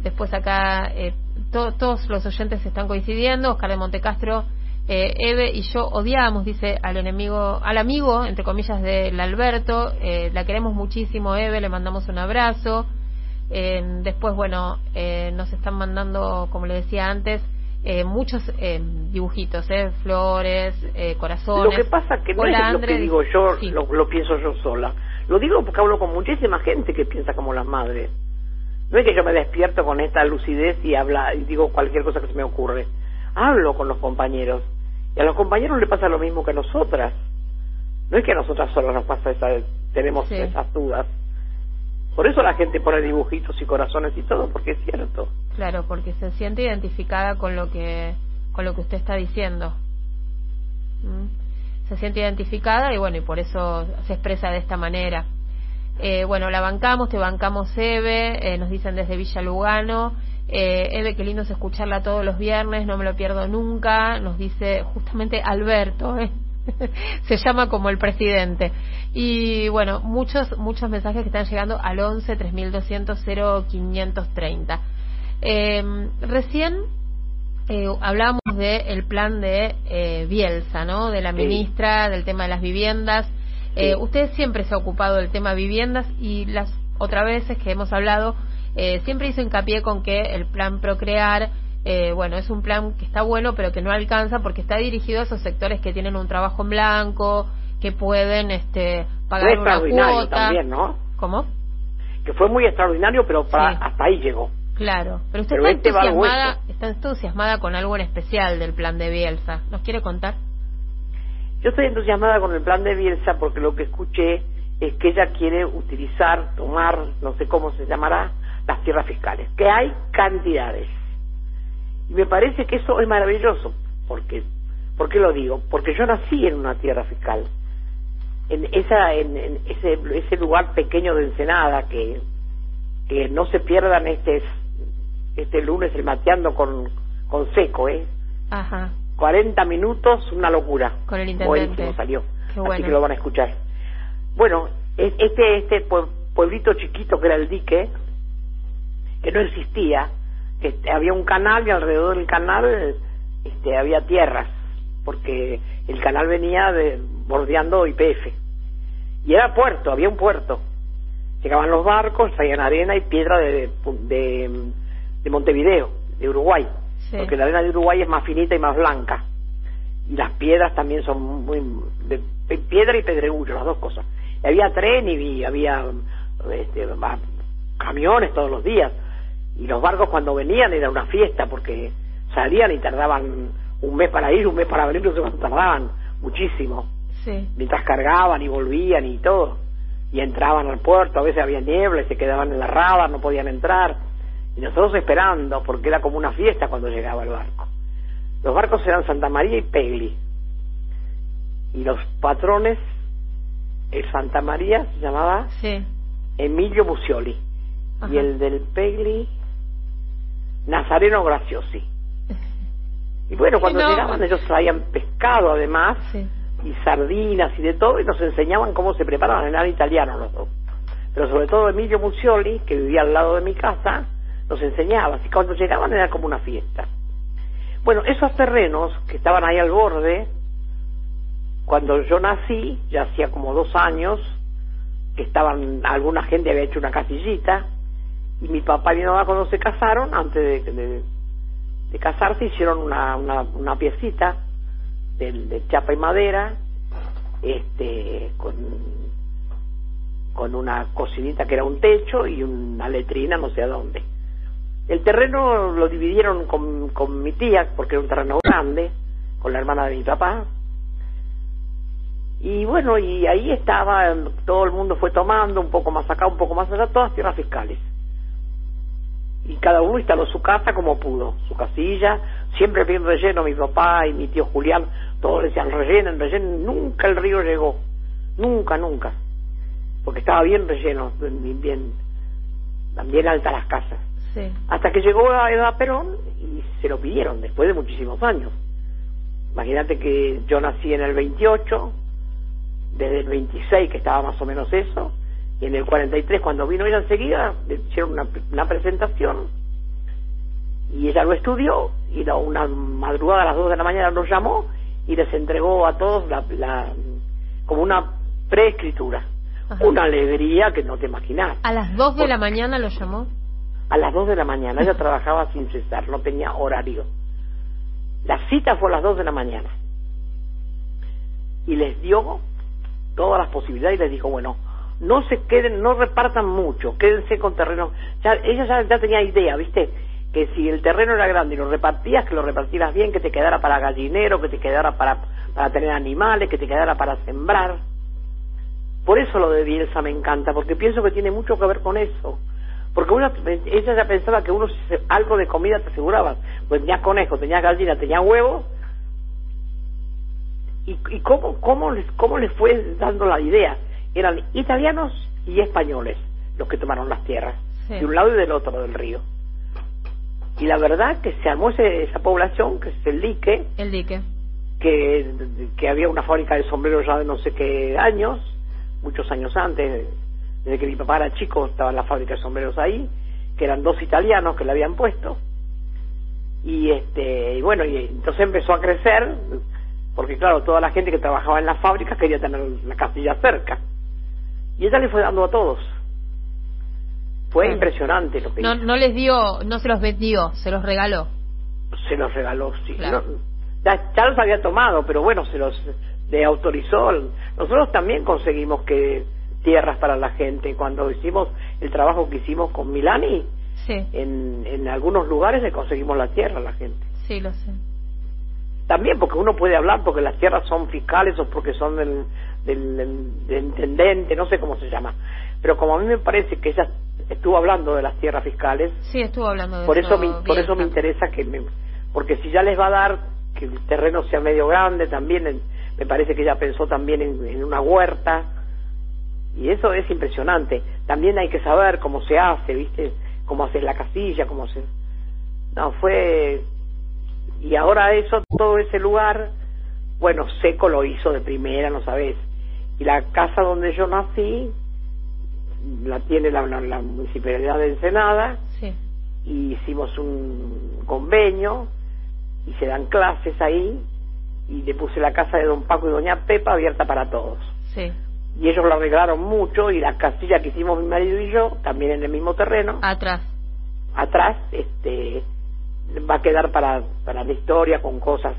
S2: después acá eh, todos los oyentes están coincidiendo. Oscar de Montecastro, eh, Eve y yo odiamos, dice al enemigo, al amigo, entre comillas, del Alberto. Eh, la queremos muchísimo, Eve, le mandamos un abrazo. después, bueno, nos están mandando, como le decía antes, muchos dibujitos, flores, corazones.
S3: Lo que pasa que no es lo que digo yo, lo pienso yo sola lo digo porque hablo con muchísima gente que piensa como las madres. No es que yo me despierto con esta lucidez y habla y digo cualquier cosa que se me ocurre. Hablo con los compañeros. Y a los compañeros les pasa lo mismo que a nosotras. No es que a nosotras solo nos pasa esa, tenemos esas dudas. Por eso la gente pone dibujitos y corazones y todo, porque es cierto.
S2: Claro, porque se siente identificada con lo que con lo que usted está diciendo. ¿Mm? se siente identificada y bueno, y por eso se expresa de esta manera. Eh, bueno, la bancamos, te bancamos Eve, eh, nos dicen desde Villa Lugano. Eh, Eve, qué lindo es escucharla todos los viernes, no me lo pierdo nunca. Nos dice justamente Alberto, ¿eh? [laughs] se llama como el presidente. Y bueno, muchos, muchos mensajes que están llegando al 11 3200 0530. Eh, recién eh, hablábamos del plan de eh, Bielsa, ¿no? De la ministra, del tema de las viviendas. Eh, usted siempre se ha ocupado del tema viviendas y las otras veces que hemos hablado eh, siempre hizo hincapié con que el plan Procrear, eh, bueno, es un plan que está bueno pero que no alcanza porque está dirigido a esos sectores que tienen un trabajo en blanco, que pueden este, pagar una cuota.
S3: También, ¿no?
S2: ¿Cómo?
S3: Que fue muy extraordinario, pero hasta ahí llegó.
S2: Claro, pero usted está, este entusiasmada, está entusiasmada con algo en especial del plan de Bielsa. ¿Nos quiere contar?
S3: Yo estoy entusiasmada con el plan de Bielsa porque lo que escuché es que ella quiere utilizar, tomar, no sé cómo se llamará, las tierras fiscales, que hay cantidades. Y me parece que eso es maravilloso, porque ¿por qué lo digo? Porque yo nací en una tierra fiscal, en esa en, ese ese lugar pequeño de Ensenada que que no se pierdan este este lunes el mateando con, con seco, ¿eh?
S2: Ajá.
S3: 40 minutos, una locura.
S2: Con el intendente.
S3: salió. Así que lo van a escuchar. Bueno, este este pueblito chiquito que era el dique, que no existía, este, había un canal y alrededor del canal este, había tierras, porque el canal venía de, bordeando IPF. Y era puerto, había un puerto. Llegaban los barcos, traían arena y piedra de, de de Montevideo, de Uruguay, porque la arena de Uruguay es más finita y más blanca. Y las piedras también son muy... de, piedra y pedregullo, las dos cosas. Y había tren y había este, camiones todos los días. Y los barcos cuando venían era una fiesta porque salían y tardaban un mes para ir, un mes para venir, no sé cuánto tardaban, muchísimo.
S2: Sí.
S3: Mientras cargaban y volvían y todo. Y entraban al puerto, a veces había niebla y se quedaban en la rada, no podían entrar y nosotros esperando, porque era como una fiesta cuando llegaba el barco. Los barcos eran Santa María y Pegli. Y los patrones, el Santa María se llamaba Emilio Mucioli. Y el del Pegli, Nazareno Graciosi. Y bueno, cuando llegaban ellos traían pescado además, y sardinas y de todo, y nos enseñaban cómo se preparaban, en italiano los dos. Pero sobre todo Emilio Mucioli, que vivía al lado de mi casa, nos enseñaba, así cuando llegaban era como una fiesta. Bueno, esos terrenos que estaban ahí al borde, cuando yo nací, ya hacía como dos años, que estaban, alguna gente había hecho una casillita, y mi papá y mi mamá cuando se casaron, antes de, de, casarse, hicieron una, una, una piecita de, de, chapa y madera, este, con, con una cocinita que era un techo y una letrina no sé a dónde. El terreno lo dividieron con, con mi tía, porque era un terreno grande, con la hermana de mi papá. Y bueno, y ahí estaba, todo el mundo fue tomando, un poco más acá, un poco más allá, todas tierras fiscales. Y cada uno instaló su casa como pudo, su casilla, siempre bien relleno, mi papá y mi tío Julián, todos decían rellenen, rellenen, nunca el río llegó, nunca, nunca, porque estaba bien relleno, bien, bien, bien altas las casas. Hasta que llegó a Edad Perón y se lo pidieron después de muchísimos años. Imagínate que yo nací en el 28, desde el 26 que estaba más o menos eso, en el 43 cuando vino ella enseguida le hicieron una, una presentación y ella lo estudió y la, una madrugada a las 2 de la mañana nos llamó y les entregó a todos la, la como una preescritura. Una alegría que no te imaginas.
S2: ¿A las 2 de la mañana lo llamó?
S3: a las 2 de la mañana. Ella trabajaba sin cesar, no tenía horario. La cita fue a las 2 de la mañana. Y les dio todas las posibilidades y les dijo, bueno, no se queden, no repartan mucho, quédense con terreno. Ya, ella ya, tenía idea, ¿viste? Que si el terreno era grande y lo repartías, que lo repartieras bien, que te quedara para gallinero, que te quedara para, para tener animales, que te quedara para sembrar. Por eso lo de Bielsa me encanta, porque pienso que tiene mucho que ver con eso porque uno, ella ya pensaba que uno algo de comida te aseguraba, pues tenía conejo, tenía gallina, tenía huevo, y, y cómo, cómo, les, cómo les fue dando la idea, eran italianos y españoles los que tomaron las tierras, de un lado y del otro del río. Y la verdad que se armó esa población, que es el dique,
S2: el dique,
S3: que, que había una fábrica de sombreros ya de no sé qué años, muchos años antes, desde que mi papá era chico estaba en la fábrica de sombreros ahí, que eran dos italianos que le habían puesto. Y este, y bueno, y entonces empezó a crecer, porque claro, toda la gente que trabajaba en la fábrica quería tener la casilla cerca. Y ella le fue dando a todos. Fue impresionante lo que
S2: no, No les dio, no se los vendió, se los regaló.
S3: Se los regaló, sí. ya, ya, los había tomado, pero bueno, se los le autorizó. Nosotros también conseguimos que tierras para la gente. Cuando hicimos el trabajo que hicimos con Milani, en, en algunos lugares le conseguimos la tierra a la gente.
S2: Sí, lo sé.
S3: También porque uno puede hablar porque las tierras son fiscales o porque son del, del, intendente, no sé cómo se llama. Pero como a mí me parece que ella estuvo hablando de las tierras fiscales.
S2: Sí, estuvo hablando de
S3: por eso. me, por eso me interesa que me, porque si ya les va a dar que el terreno sea medio grande, también me parece que ella pensó también en, en una huerta y eso es impresionante. También hay que saber cómo se hace, ¿viste? Cómo hacer la casilla, cómo se... No, fue... Y ahora eso, todo ese lugar, bueno, Seco lo hizo de primera, no sabes. Y la casa donde yo nací, la tiene la, la, municipalidad de Ensenada.
S2: Sí.
S3: Y hicimos un convenio y se dan clases ahí. Y le puse la casa de don Paco y doña Pepa abierta para todos.
S2: Sí
S3: y ellos lo arreglaron mucho y la casilla que hicimos mi marido y yo también en el mismo terreno
S2: atrás
S3: atrás este va a quedar para para la historia con cosas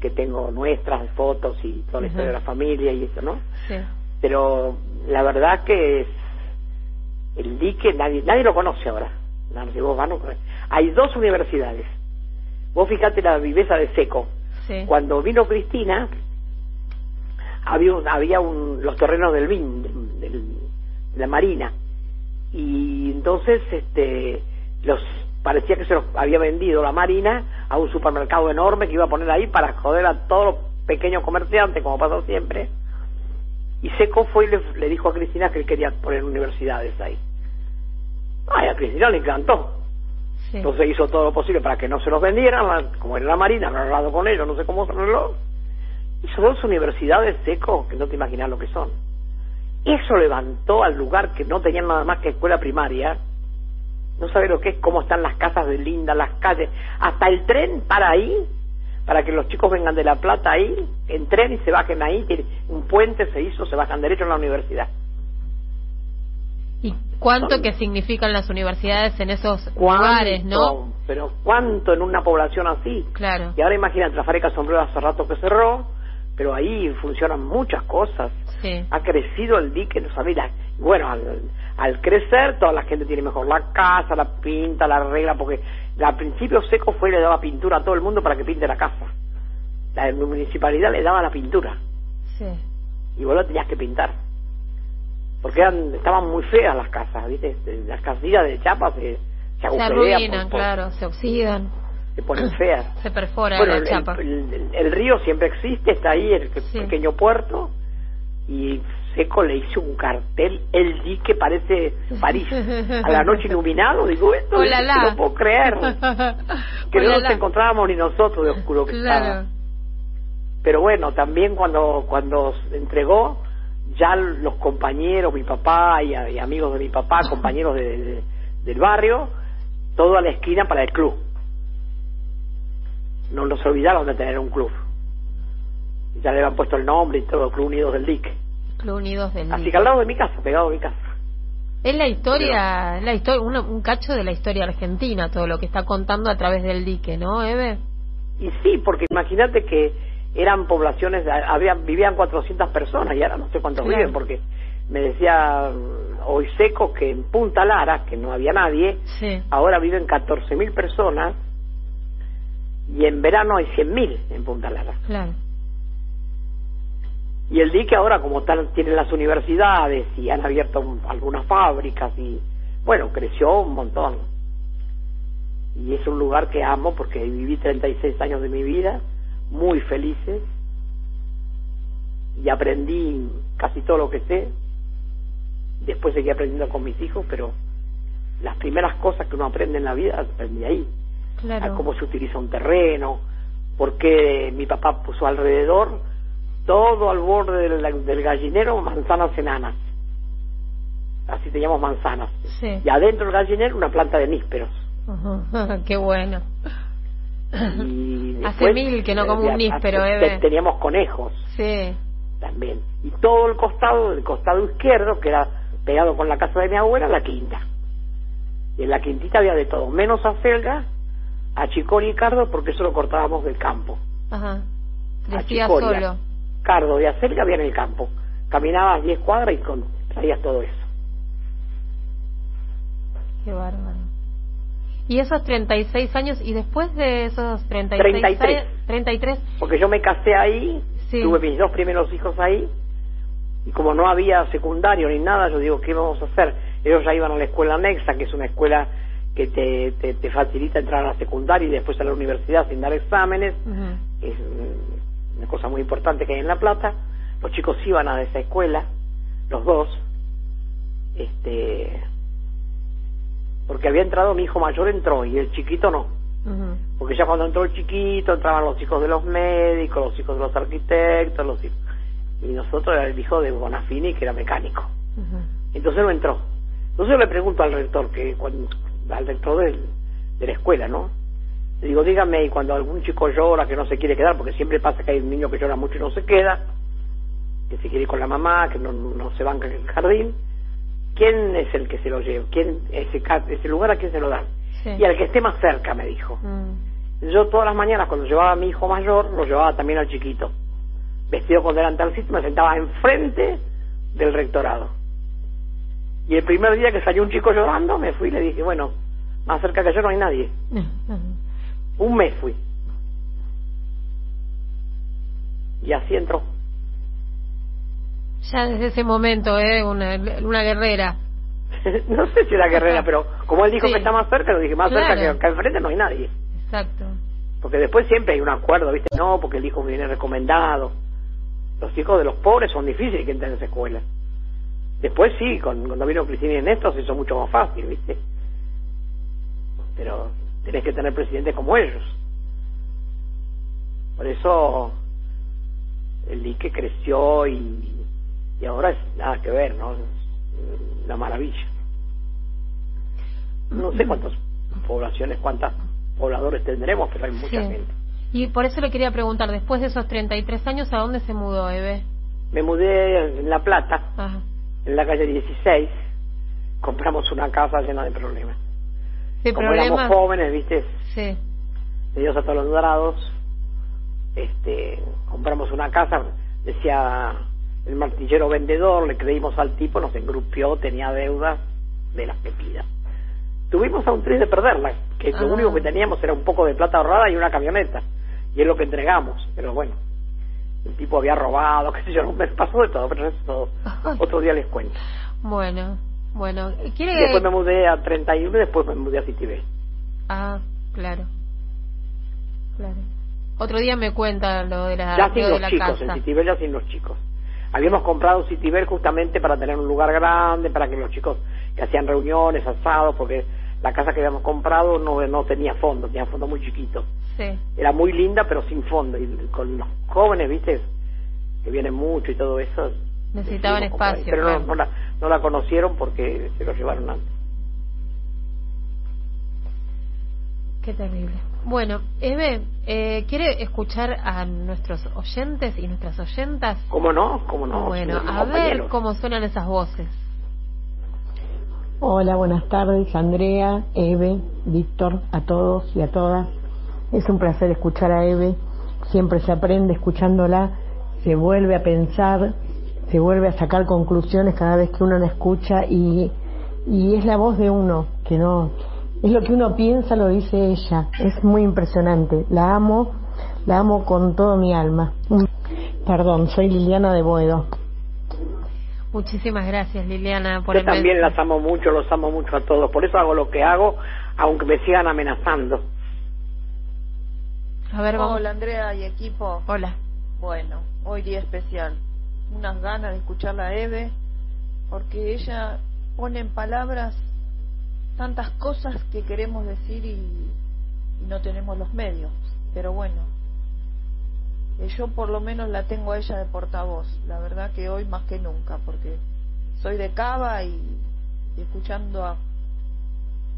S3: que tengo nuestras fotos y toda la historia de la familia y eso no
S2: sí.
S3: pero la verdad que es el dique nadie nadie lo conoce ahora. Vos hay dos universidades. Vos fíjate la viveza de seco.
S2: Sí.
S3: cuando vino Cristina había había un, los terrenos del BIN, de la Marina, y entonces este los parecía que se los había vendido la Marina a un supermercado enorme que iba a poner ahí para joder a todos los pequeños comerciantes, como pasó siempre. Y Seco fue y le, dijo a Cristina que él quería poner universidades ahí. Ay, a Cristina le encantó. Entonces hizo todo lo posible para que no se los vendieran, como era la Marina, no hablado con ellos, no sé cómo hacerlo Hizo dos universidades seco que no te imaginas lo que son. Eso levantó al lugar que no tenían nada más que escuela primaria. No sabe lo que es, cómo están las casas de linda, las calles. Hasta el tren para ahí, para que los chicos vengan de La Plata ahí, en tren y se bajen ahí. Un puente se hizo, se bajan derecho en la universidad.
S2: ¿Y cuánto que significan las universidades en esos lugares, no?
S3: Pero cuánto en una población así.
S2: Claro.
S3: Y ahora imagínate, la fábrica sombrero hace rato que cerró, pero ahí funcionan muchas cosas.
S2: Sí.
S3: Ha crecido el dique, no sabía. Bueno, al, crecer, toda la gente tiene mejor la casa, la pinta, la arregla, porque al principio Seco fue y le daba pintura a todo el mundo para que pinte la casa. La municipalidad le daba la pintura
S2: Sí.
S3: y vos lo tenías que pintar. Porque eran, estaban muy feas las casas, ¿viste? Las casillas de chapa se, se
S2: Se arruinan, claro, se oxidan,
S3: se ponen feas. [clears throat]
S2: se perfora
S3: Bueno,
S2: la
S3: el,
S2: chapa.
S3: el- el- el río siempre existe, está ahí, el
S2: Sí.
S3: pequeño puerto, y Seco le hizo un cartel, el dique parece París, a la noche iluminado, digo, esto no lo puedo creer, [laughs] que no nos encontrábamos ni nosotros de oscuro que estaba.
S2: Claro.
S3: Pero bueno, también cuando, cuando se entregó, ya los compañeros, mi papá y, y amigos de mi papá, [laughs] compañeros de- de- del barrio, todo a la esquina para el club. No nos olvidaron de tener un club. Ya le habían puesto el nombre y todo, Club Unidos del Dique.
S2: Unidos del
S3: Así que al lado de mi casa, pegado a mi casa.
S2: Es la historia, es la historia uno- un cacho de la historia argentina, todo lo que está contando a través del dique, ¿no, Eve?
S3: Y sí, porque imagínate que eran poblaciones, había, vivían 400 personas y ahora no sé cuántos
S2: Claro.
S3: viven, porque me decía mm, hoy Seco que en Punta Lara, que no había nadie,
S2: Sí.
S3: ahora viven 14.000 personas y en verano hay 100.000 en Punta Lara.
S2: Claro.
S3: Y el dique ahora, como tal, tiene las universidades y han abierto un- algunas fábricas y, bueno, creció un montón. Y es un lugar que amo porque viví 36 años de mi vida, muy felices, y aprendí casi todo lo que sé. Después seguí aprendiendo con mis hijos, pero las primeras cosas que uno aprende en la vida, las aprendí ahí. a
S2: Claro.
S3: cómo se utiliza un terreno, por qué mi papá puso alrededor todo al borde del, del gallinero manzanas enanas. Así teníamos manzanas.
S2: Sí.
S3: Y adentro del gallinero una planta de nísperos. [laughs]
S2: Qué bueno.
S3: Y [laughs]
S2: Hace
S3: después,
S2: mil que no como
S3: eh,
S2: un níspero,
S3: te-. Teníamos conejos
S2: Sí.
S3: también. Y todo el costado, el costado izquierdo, que era pegado con la casa de mi abuela, la quinta. Y en la quintita había de todo, menos acelga, achicol y cardo, porque eso lo cortábamos del campo.
S2: Ajá. Crecía
S3: Achicoria.
S2: solo.
S3: Cardo y acelga había en el campo. Caminabas 10 cuadras y con, traías todo eso.
S2: Qué bárbaro. Y esos 36 años, y después de esos 36
S3: 33.
S2: años, 33,
S3: Porque yo me casé ahí,
S2: Sí.
S3: tuve mis dos primeros hijos ahí, y como no había secundario ni nada, yo digo, ¿qué vamos a hacer? Ellos ya iban a la escuela anexa, que es una escuela que te, te, te facilita entrar a la secundaria y después a la universidad sin dar exámenes, es una cosa muy importante que hay en La Plata. Los chicos iban a esa escuela, los dos, este, porque había entrado mi hijo mayor entró y el chiquito no. Porque ya cuando entró el chiquito entraban los hijos de los médicos, los hijos de los arquitectos, los hijos. Y nosotros era el hijo de Bonafini, que era mecánico. Entonces no entró. Entonces yo le pregunto al rector, que cuando, al rector del- de la escuela, ¿no? Le digo, dígame, y cuando algún chico llora, que no se quiere quedar, porque siempre pasa que hay un niño que llora mucho y no se queda, que se quiere ir con la mamá, que no, no se banca en el jardín, ¿quién es el que se lo lleva? ¿Quién, ese, ese lugar a quién se lo dan?
S2: Sí.
S3: Y al que esté más cerca, me dijo.
S2: Mm.
S3: Yo todas las mañanas cuando llevaba a mi hijo mayor, lo llevaba también al chiquito. Vestido con delantalcito, me sentaba enfrente del rectorado. Y el primer día que salió un chico llorando, me fui y le dije, bueno, más cerca que yo no hay nadie. [laughs] Un mes fui. Y así entró.
S2: Ya desde ese momento, ¿eh? Una, una guerrera. [laughs]
S3: no sé si era guerrera, pero como él dijo
S2: Sí.
S3: que está más cerca, lo dije, más cerca
S2: Claro.
S3: que acá enfrente no hay nadie.
S2: Exacto.
S3: Porque después siempre hay un acuerdo, ¿viste? No, porque el hijo viene recomendado. Los hijos de los pobres son difíciles que entren en esa escuela. Después sí, con- cuando vino Cristina y Néstor se hizo mucho más fácil, ¿viste? Pero tenés que tener presidentes como ellos. Por eso el dique creció y, y ahora es nada que ver, ¿no? Es una maravilla. No sé cuántas poblaciones, cuántas pobladores tendremos, pero hay mucha
S2: Sí.
S3: gente.
S2: Y por eso le quería preguntar, después de esos 33 años, ¿a dónde se mudó, Eve?
S3: Me mudé en La Plata,
S2: Ajá.
S3: en la calle 16, compramos una casa llena de problemas.
S2: ¿De
S3: Como éramos jóvenes, viste,
S2: Sí.
S3: de Dios a todos los dorados, este, compramos una casa, decía el martillero vendedor, le creímos al tipo, nos engrupió, tenía deudas de las pepidas. Tuvimos a un tris de perderla, que lo
S2: Ah.
S3: único que teníamos era un poco de plata ahorrada y una camioneta, y es lo que entregamos, pero bueno, el tipo había robado, [laughs] qué sé yo, me pasó de todo, pero eso [laughs] otro día les cuento.
S2: Bueno, bueno.
S3: Y
S2: ¿Quiere
S3: después me mudé a 31 y después me mudé a Citibé.
S2: Ah, claro. Claro. Otro día me cuenta lo de la,
S3: ya
S2: lo
S3: sin
S2: de
S3: los
S2: la
S3: chicos,
S2: casa.
S3: en Citibel ya sin los chicos. Habíamos comprado Citibel justamente para tener un lugar grande, para que los chicos que hacían reuniones, asados, porque la casa que habíamos comprado no, no tenía fondo, tenía fondo muy chiquito.
S2: Sí.
S3: Era muy linda, pero sin fondo. Y con los jóvenes, viste, que vienen mucho y todo eso.
S2: Necesitaban espacio,
S3: Pero no,
S2: claro.
S3: no, la, no la conocieron porque se lo llevaron antes.
S2: Qué terrible. Bueno, Eve, eh, ¿quiere escuchar a nuestros oyentes y nuestras oyentas?
S3: ¿Cómo no? ¿Cómo no?
S2: bueno, a ver cómo suenan esas voces.
S4: Hola, buenas tardes, Andrea, Eve, Víctor, a todos y a todas. Es un placer escuchar a Eve. Siempre se aprende escuchándola, se vuelve a pensar, se vuelve a sacar conclusiones cada vez que uno la escucha y, y es la voz de uno, que no, es lo que uno piensa, lo dice ella. Es muy impresionante. La amo, la amo con todo mi alma. Perdón, soy Liliana de Boedo.
S2: Muchísimas gracias, Liliana, por
S3: Yo
S2: el
S3: también las amo mucho, los amo mucho a todos. Por eso hago lo que hago, aunque me sigan amenazando.
S2: A ver, vamos.
S5: Hola Andrea y equipo.
S2: Hola.
S5: Bueno, hoy día especial. Unas ganas de escuchar a Eve, porque ella pone en palabras tantas cosas que queremos decir y, no tenemos los medios. Pero bueno, eh, yo por lo menos la tengo a ella de portavoz. La verdad que hoy más que nunca, porque soy de Cava y, y escuchando a,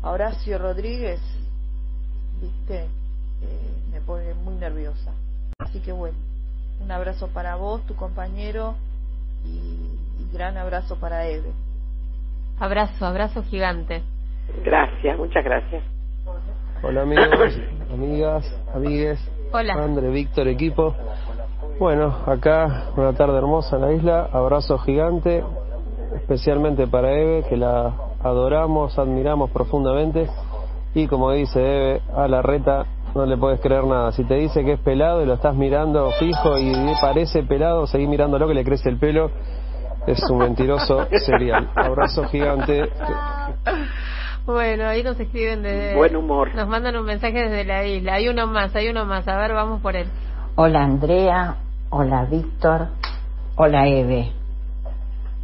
S5: a Horacio Rodríguez, viste, eh, me pone muy nerviosa. Así que bueno, un abrazo para vos, tu compañero, y, y gran abrazo para Eve.
S2: Abrazo, abrazo gigante.
S3: Gracias, muchas gracias.
S6: Hola amigos, [coughs] amigas, amigues,
S2: Hola.
S6: Andre, Víctor, equipo. Bueno, acá una tarde hermosa en la isla, abrazo gigante, especialmente para Eve, que la adoramos, admiramos profundamente. Y como dice Eve, a la reta no le puedes creer nada. Si te dice que es pelado y lo estás mirando fijo y parece pelado, seguí mirándolo que le crece el pelo. Es un mentiroso serial. Abrazo gigante.
S2: Bueno, ahí nos escriben desde...
S3: Buen humor.
S2: Nos mandan un mensaje desde la isla. Hay uno más, hay uno más. A ver, vamos por él.
S7: Hola Andrea, hola Víctor, hola Eve.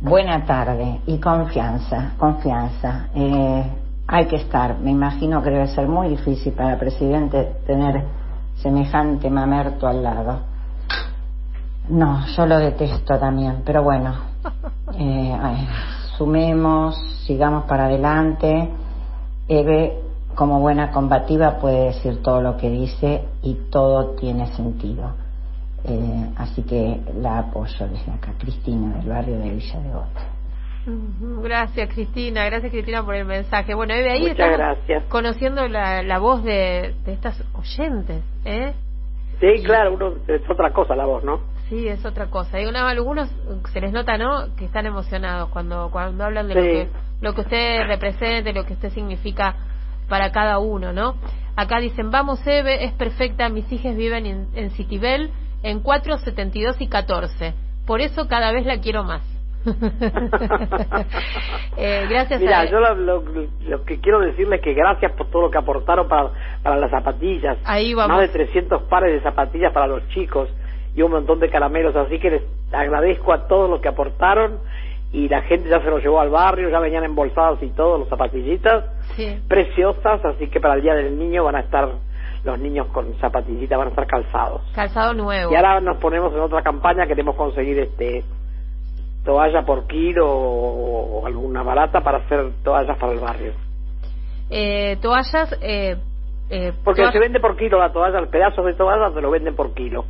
S7: Buena tarde y confianza, confianza. Eh, hay que estar, me imagino que debe ser muy difícil para el presidente tener semejante mamerto al lado. No, yo lo detesto también, pero bueno, [laughs] eh, sumemos, sigamos para adelante. Eve, como buena combativa, puede decir todo lo que dice y todo tiene sentido. Eh, así que la apoyo desde acá, Cristina, del barrio de Villa de Ota.
S2: Gracias, Cristina. Gracias, Cristina, por el mensaje. Bueno, Eve, ahí
S3: Muchas
S2: estamos
S3: gracias.
S2: conociendo la, la voz de, de estas oyentes, ¿eh?
S3: Sí, claro, uno, es otra cosa la voz, ¿no?
S2: Sí, es otra cosa. Hay una, algunos se les nota, ¿no? Que están emocionados cuando cuando hablan de lo que lo que usted representa, lo que usted significa para cada uno, ¿no? Acá dicen, vamos Eve, es perfecta, mis hijas viven en, en Citibel en 4, 72 y 14. Por eso cada vez la quiero más. [laughs] eh, gracias
S3: Mira,
S2: a...
S3: yo lo, lo- lo que quiero decirles es que gracias por todo lo que aportaron para, para las zapatillas.
S2: Ahí vamos.
S3: Más de 300 pares de zapatillas para los chicos y un montón de caramelos. Así que les agradezco a todos los que aportaron y la gente ya se los llevó al barrio, ya venían embolsados y todo, los zapatillitas.
S2: Sí.
S3: Preciosas, así que para el Día del Niño van a estar los niños con zapatillitas, van a estar calzados.
S2: Calzado nuevo.
S3: Y ahora nos ponemos en otra campaña, queremos conseguir este toalla por kilo o, alguna barata para hacer toallas para el barrio.
S2: Eh, toallas... Eh, eh,
S3: Porque
S2: toallas-
S3: se vende por kilo la toalla, el pedazo de toalla se lo venden por kilo.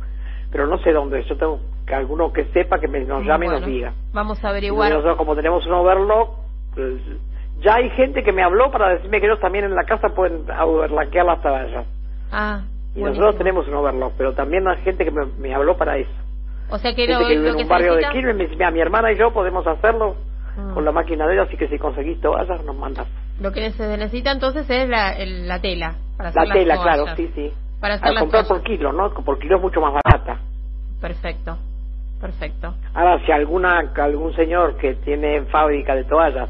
S3: Pero no sé dónde, yo tengo que alguno que sepa que me, nos llame y
S2: Bueno,
S3: nos diga.
S2: Vamos a
S3: Y
S2: averiguar.
S3: nosotros como tenemos un overlock, pues, ya hay gente que me habló para decirme que ellos también en la casa pueden overlaquear las toallas.
S2: Ah,
S3: Y
S2: Buenísimo.
S3: nosotros tenemos un overlock, pero también hay gente que me, me habló para eso.
S2: O sea que lo,
S3: que vive
S2: lo
S3: en
S2: que
S3: un barrio de
S2: necesita-
S3: Quilmes me dice, mira, mi hermana y yo podemos hacerlo
S2: Mm.
S3: con la máquina de ella, así que si conseguís toallas nos mandas.
S2: Lo que se necesita entonces es la, el- la tela. Para hacer
S3: La
S2: las
S3: tela,
S2: toallas.
S3: claro, sí, sí.
S2: Para hacer
S3: Al
S2: las
S3: comprar
S2: toallas.
S3: por kilo, ¿no? Por kilo es mucho más barata.
S2: Perfecto, perfecto.
S3: Ahora, si alguna algún señor que tiene fábrica de toallas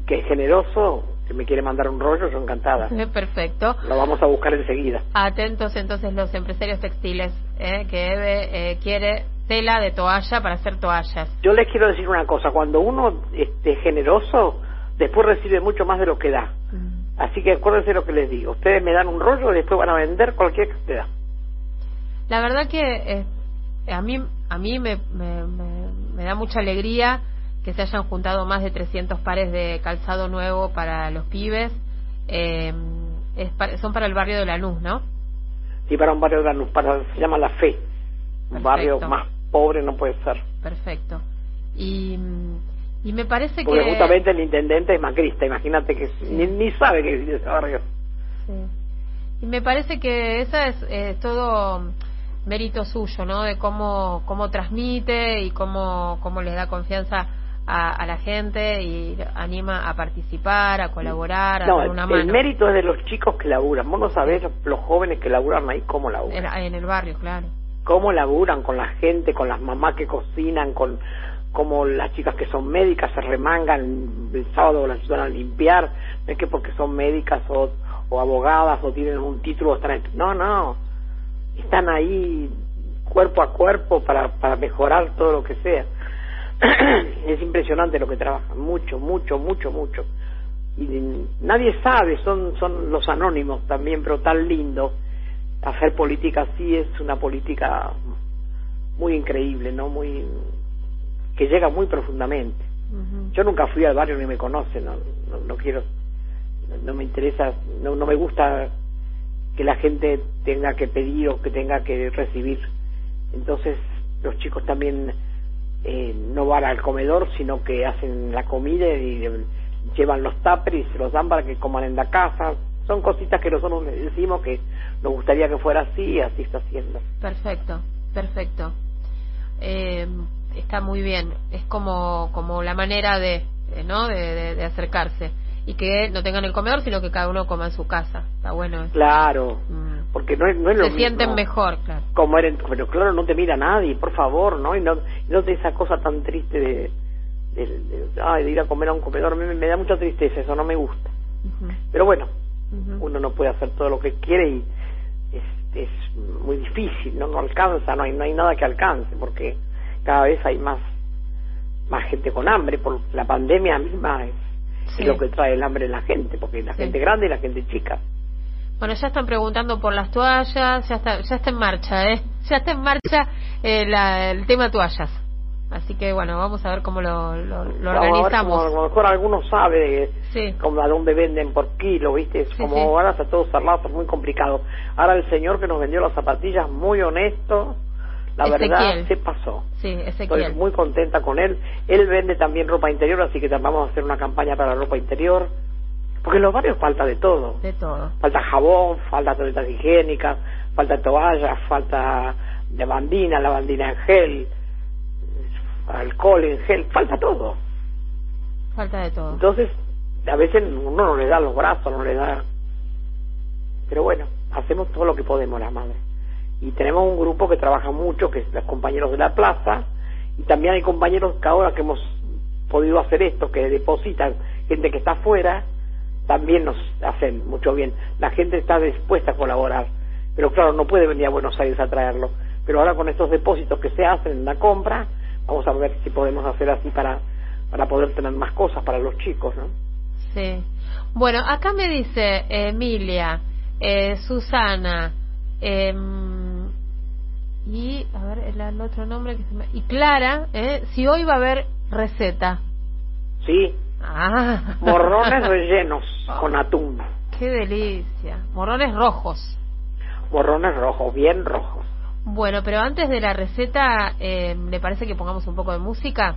S3: y que es generoso, que me quiere mandar un rollo, yo encantada. [laughs]
S2: Perfecto.
S3: Lo vamos a buscar enseguida.
S2: Atentos entonces los empresarios textiles, ¿eh? que Eve eh, quiere tela de toalla para hacer toallas.
S3: Yo les quiero decir una cosa, cuando uno este, es generoso, después recibe mucho más de lo que da. Así que acuérdense lo que les digo. Ustedes me dan un rollo y después van a vender cualquier cantidad.
S2: La verdad que eh, a mí a mí me, me, me- me da mucha alegría que se hayan juntado más de 300 pares de calzado nuevo para los pibes. Eh, es pa- son para el barrio de la Luz, ¿no?
S3: Y para un barrio de la Luz, para, se llama La Fe. Un
S2: Perfecto.
S3: barrio más pobre no puede ser.
S2: Perfecto. Y, mm, y me parece
S3: Porque
S2: que...
S3: justamente el intendente es macrista, imagínate que ni, ni sabe que existe ese barrio.
S2: Sí. Y me parece que esa es eh, todo mérito suyo, ¿no? De cómo, cómo transmite y cómo, cómo les da confianza a, a la gente y anima a participar, a colaborar, a dar
S3: el,
S2: una
S3: el
S2: mano.
S3: mérito es de los chicos que laburan. Vos no sabés los jóvenes que laburan ahí cómo laburan.
S2: En, en el barrio, claro.
S3: Cómo laburan con la gente, con las mamás que cocinan, con como las chicas que son médicas se remangan el sábado las ayudan a limpiar, no es que porque son médicas o, o abogadas o tienen un título están en- no, no, están ahí cuerpo a cuerpo para, para mejorar todo lo que sea. [clears throat] es impresionante lo que trabajan, mucho, mucho, mucho, mucho. Y nadie sabe, son, son los anónimos también, pero tan lindo hacer política así es una política muy increíble, ¿no? Muy que llega muy profundamente. Yo nunca fui al barrio ni me conocen, no, no, no quiero, no, me interesa, no, no me gusta que la gente tenga que pedir o que tenga que recibir. Entonces los chicos también eh, no van al comedor, sino que hacen la comida y llevan los tuppers y se los dan para que coman en la casa. Son cositas que nosotros decimos que nos gustaría que fuera así y así está haciendo.
S2: Perfecto, perfecto. Eh, está muy bien. Es como, como la manera de, eh, ¿no? De, de- de acercarse. Y que no tengan el comedor, sino que cada uno coma en su casa. Está bueno eso.
S3: Claro,
S2: Mm.
S3: porque no es, no es lo
S2: Se sienten mejor, claro.
S3: pero claro no te mira nadie por favor no y no y no te esa cosa tan triste de, de, de- ay, de ir a comer a un comedor me, me da mucha tristeza eso no me gusta pero bueno uno no puede hacer todo lo que quiere y es, es muy difícil no no alcanza no hay no hay nada que alcance porque cada vez hay más más gente con hambre por la pandemia misma es, lo que trae el hambre en la gente porque la
S2: Sí.
S3: gente grande y la gente chica
S2: Bueno, ya están preguntando por las toallas, ya está, ya está en marcha, ¿eh? Ya está en marcha eh, la- el tema toallas. Así que bueno, vamos a ver cómo lo, lo, organizamos.
S3: a lo mejor alguno sabe de,
S2: Sí.
S3: como a dónde venden por kilo, ¿viste?
S2: Sí,
S3: como
S2: sí.
S3: ahora está todo cerrado, es muy complicado. Ahora el señor que nos vendió las zapatillas, muy honesto, la
S2: Ezequiel.
S3: verdad se pasó.
S2: Sí,
S3: Estoy
S2: Ezequiel.
S3: muy contenta con él. Él vende también ropa interior, así que vamos a hacer una campaña para la ropa interior. Porque en los barrios falta de todo.
S2: De todo.
S3: Falta jabón, falta toallitas higiénicas, falta toallas, falta lavandina, lavandina en gel, alcohol en gel, falta todo.
S2: Falta de todo.
S3: Entonces, a veces uno no le da los brazos, no le da... Pero bueno, hacemos todo lo que podemos las madres. Y tenemos un grupo que trabaja mucho, que es los compañeros de la plaza, y también hay compañeros que ahora que hemos podido hacer esto, que depositan gente que está afuera, también nos hacen mucho bien. La gente está dispuesta a colaborar, pero claro, no puede venir a Buenos Aires a traerlo. Pero ahora con estos depósitos que se hacen en la compra, vamos a ver si podemos hacer así para, para poder tener más cosas para los chicos, ¿no?
S2: Sí. Bueno, acá me dice Emilia, eh, Susana, em, y, a ver, el, el otro nombre que se me... Y Clara, eh, si hoy va a haber receta.
S3: Sí,
S2: Ah.
S3: morrones rellenos [laughs] con atún,
S2: Qué delicia. Morrones rojos.
S3: morrones rojos, bien rojos.
S2: Bueno, pero antes de la receta, eh, ¿le parece que pongamos un poco de música?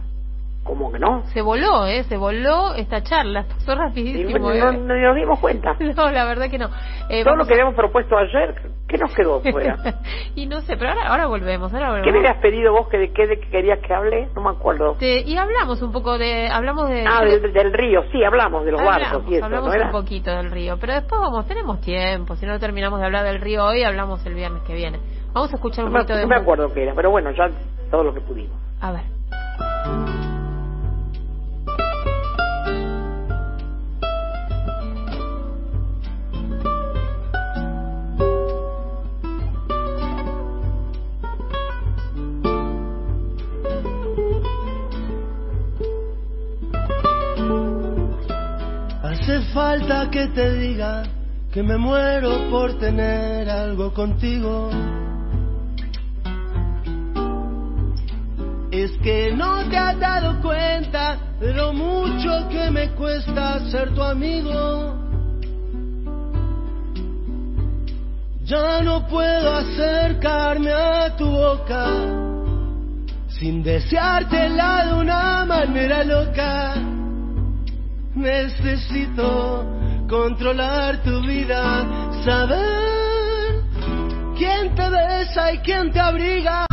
S3: ¿Cómo que no?
S2: Se voló, ¿eh? Se voló esta charla. Pasó rapidísimo.
S3: no,
S2: ¿eh?
S3: no- no nos dimos cuenta. [laughs]
S2: No, la verdad que no. Eh,
S3: Todo lo que
S2: a-
S3: habíamos propuesto ayer ¿Qué nos quedó fuera? [laughs]
S2: y no sé, pero ahora, ahora volvemos. Ahora volvemos.
S3: ¿Qué me habías pedido vos que de qué de qué querías que hable? No me acuerdo.
S2: Te- y hablamos un poco de. Hablamos de.
S3: Ah, del, del río, sí, hablamos de los
S2: hablamos,
S3: barcos y eso,
S2: hablamos
S3: ¿no era?
S2: un poquito del río, pero después vamos, tenemos tiempo. Si no terminamos de hablar del río hoy, hablamos el viernes que viene. Vamos a escuchar
S3: No
S2: un
S3: me,
S2: poquito de.
S3: no me acuerdo qué era, pero bueno, ya todo lo que pudimos.
S2: A ver.
S8: Hace falta que te diga que me muero por tener algo contigo. Es que no te has dado cuenta de lo mucho que me cuesta ser tu amigo. Ya no puedo acercarme a tu boca sin deseártela de una manera loca. Necesito controlar tu vida, saber quién te besa y quién te abriga.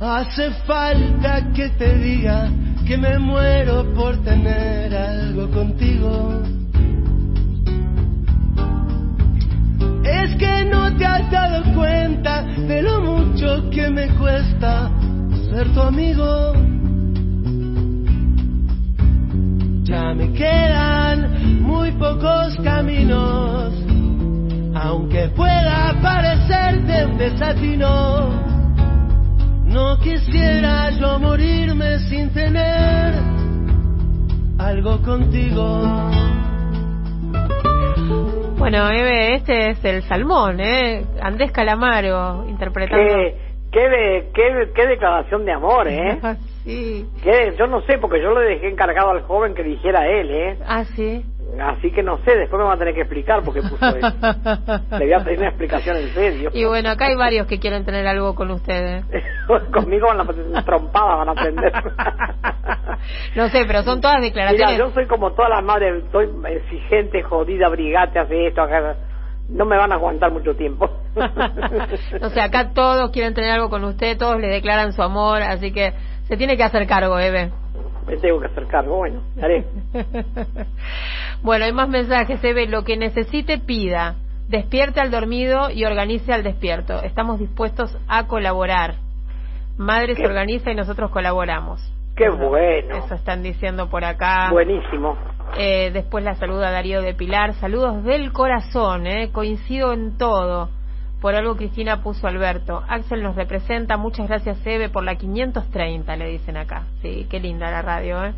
S8: Hace falta que te diga que me muero por tener algo contigo. Es que no te has dado cuenta de lo mucho que me cuesta ser tu amigo. Ya me quedan muy pocos caminos, aunque pueda parecerte un desatino. No quisiera yo morirme sin tener algo contigo.
S2: Bueno, Eve, este es el salmón, ¿eh? Andrés Calamaro interpretando.
S3: Qué, qué, de- qué, qué declaración de amor, ¿eh?
S2: Ah, [laughs] sí.
S3: Qué- yo no sé, porque yo le dejé encargado al joven que dijera él, ¿eh?
S2: Ah, sí. [laughs]
S3: Así que no sé, después me va a tener que explicar porque puso eso. [laughs] Le voy a pedir una explicación en serio.
S2: Y bueno, acá hay varios que quieren tener algo con ustedes. [laughs]
S3: Conmigo van a trompadas van a aprender.
S2: No sé, pero son todas
S3: Mira,
S2: declaraciones.
S3: yo soy como todas las madres, estoy exigente, jodida, brigate, hace esto, acá. No me van a aguantar mucho tiempo.
S2: o sea, acá todos quieren tener algo con usted, todos le declaran su amor, así que se tiene que hacer cargo, Eve.
S3: Me tengo que hacer cargo, bueno, haré. [laughs]
S2: bueno, hay más mensajes, Eve. Lo que necesite, pida. Despierte al dormido y organice al despierto. Estamos dispuestos a colaborar. Madre se
S3: Qué-
S2: organiza y nosotros colaboramos.
S3: Qué bueno.
S2: Eso están diciendo por acá.
S3: Buenísimo.
S2: Eh, después la saluda Darío de Pilar. Saludos del corazón, eh. coincido en todo. Por algo Cristina puso Alberto. Axel nos representa. Muchas gracias, Eve, por la 530, le dicen acá. Sí, qué linda la radio, ¿eh?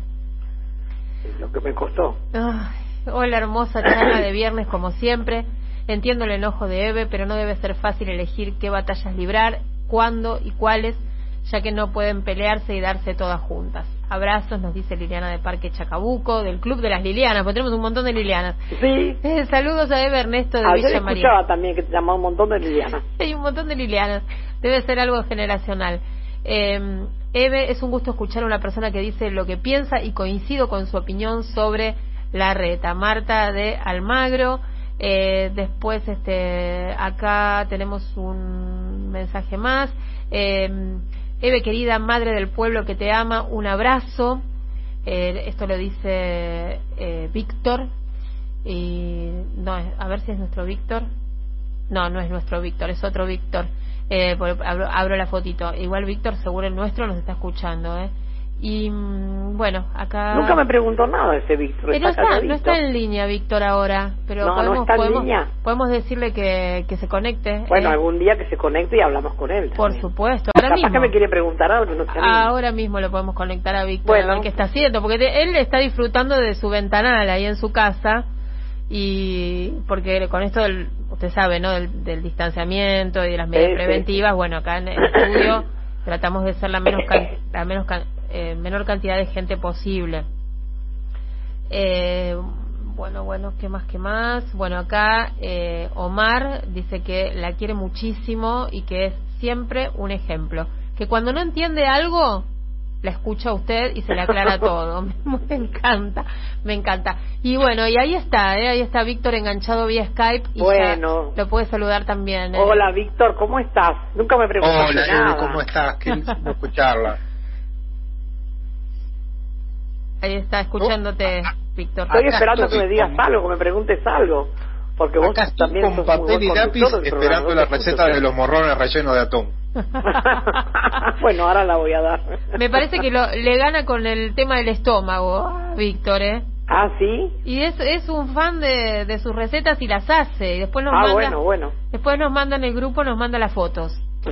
S3: Lo que me costó.
S2: Ay, hola, hermosa charla de viernes, como siempre. Entiendo el enojo de Eve, pero no debe ser fácil elegir qué batallas librar, cuándo y cuáles, ya que no pueden pelearse y darse todas juntas. Abrazos, nos dice Liliana de Parque Chacabuco, del Club de las Lilianas, porque tenemos un montón de Lilianas.
S3: Sí. [laughs]
S2: Eh, saludos a Eve Ernesto de
S3: Ayer
S2: Villa María.
S3: escuchaba también que te llamaba un montón de Liliana. [laughs]
S2: Hay un montón de Lilianas. Debe ser algo generacional. Eh, Eve, es un gusto escuchar a una persona que dice lo que piensa y coincido con su opinión sobre la reta. Marta de Almagro. Eh, después, este, acá tenemos un mensaje más. Eh, Eve, querida madre del pueblo que te ama, un abrazo. Eh, esto lo dice eh, Víctor. Y no, a ver si es nuestro Víctor. No, no es nuestro Víctor, es otro Víctor. Eh, abro, abro la fotito. Igual Víctor, seguro el nuestro nos está escuchando, ¿eh? Y mm, bueno, acá.
S3: Nunca me preguntó nada ese Víctor.
S2: No, está, no está en línea Víctor ahora, pero
S3: No, no
S2: podemos,
S3: está en
S2: podemos,
S3: línea.
S2: podemos decirle que, que se conecte.
S3: Bueno,
S2: ¿eh?
S3: algún día que se conecte y hablamos con él.
S2: Por
S3: también.
S2: supuesto, ahora
S3: Capaz
S2: mismo.
S3: que me quiere preguntar algo, no.
S2: Ahora mismo lo podemos conectar a Víctor
S3: Bueno.
S2: a ver qué está haciendo, porque te- él está disfrutando de su ventanal ahí en su casa y porque con esto del, usted sabe, ¿no? Del, del distanciamiento y de las medidas
S3: Sí, sí.
S2: preventivas, bueno, acá en el estudio [coughs] tratamos de ser la menos can- la menos can- eh, menor cantidad de gente posible. Eh, bueno, bueno, ¿qué más, qué más? Bueno, acá eh, Omar dice que la quiere muchísimo y que es siempre un ejemplo. Que cuando no entiende algo, la escucha usted y se le aclara [laughs] todo. [laughs] me encanta, me encanta. Y bueno, y ahí está, ¿eh? ahí está Víctor enganchado vía Skype y
S3: Bueno.
S2: ya lo puede saludar también. ¿eh?
S3: Hola, Víctor, ¿cómo estás? Nunca me preguntaste
S9: Hola,
S3: nada.
S9: Eve, ¿cómo estás? Qué escucharla.
S2: Ahí está escuchándote, Víctor.
S3: Estoy
S9: Acá
S3: esperando
S9: estoy
S3: que me digas
S9: con-
S3: algo, que me preguntes algo. Porque vos
S9: Acá
S3: también
S9: con papel y lápiz esperando la
S3: escucho,
S9: receta de los morrones rellenos de atún. [laughs]
S3: bueno, ahora la voy a dar.
S2: Me parece que lo, le gana con el tema del estómago, a Víctor, ¿eh?
S3: Ah, ¿sí?
S2: Y es, es un fan de, de sus recetas y las hace. Y después nos
S3: Ah,
S2: manda,
S3: bueno, bueno.
S2: después nos manda en el grupo, nos manda las fotos. [laughs]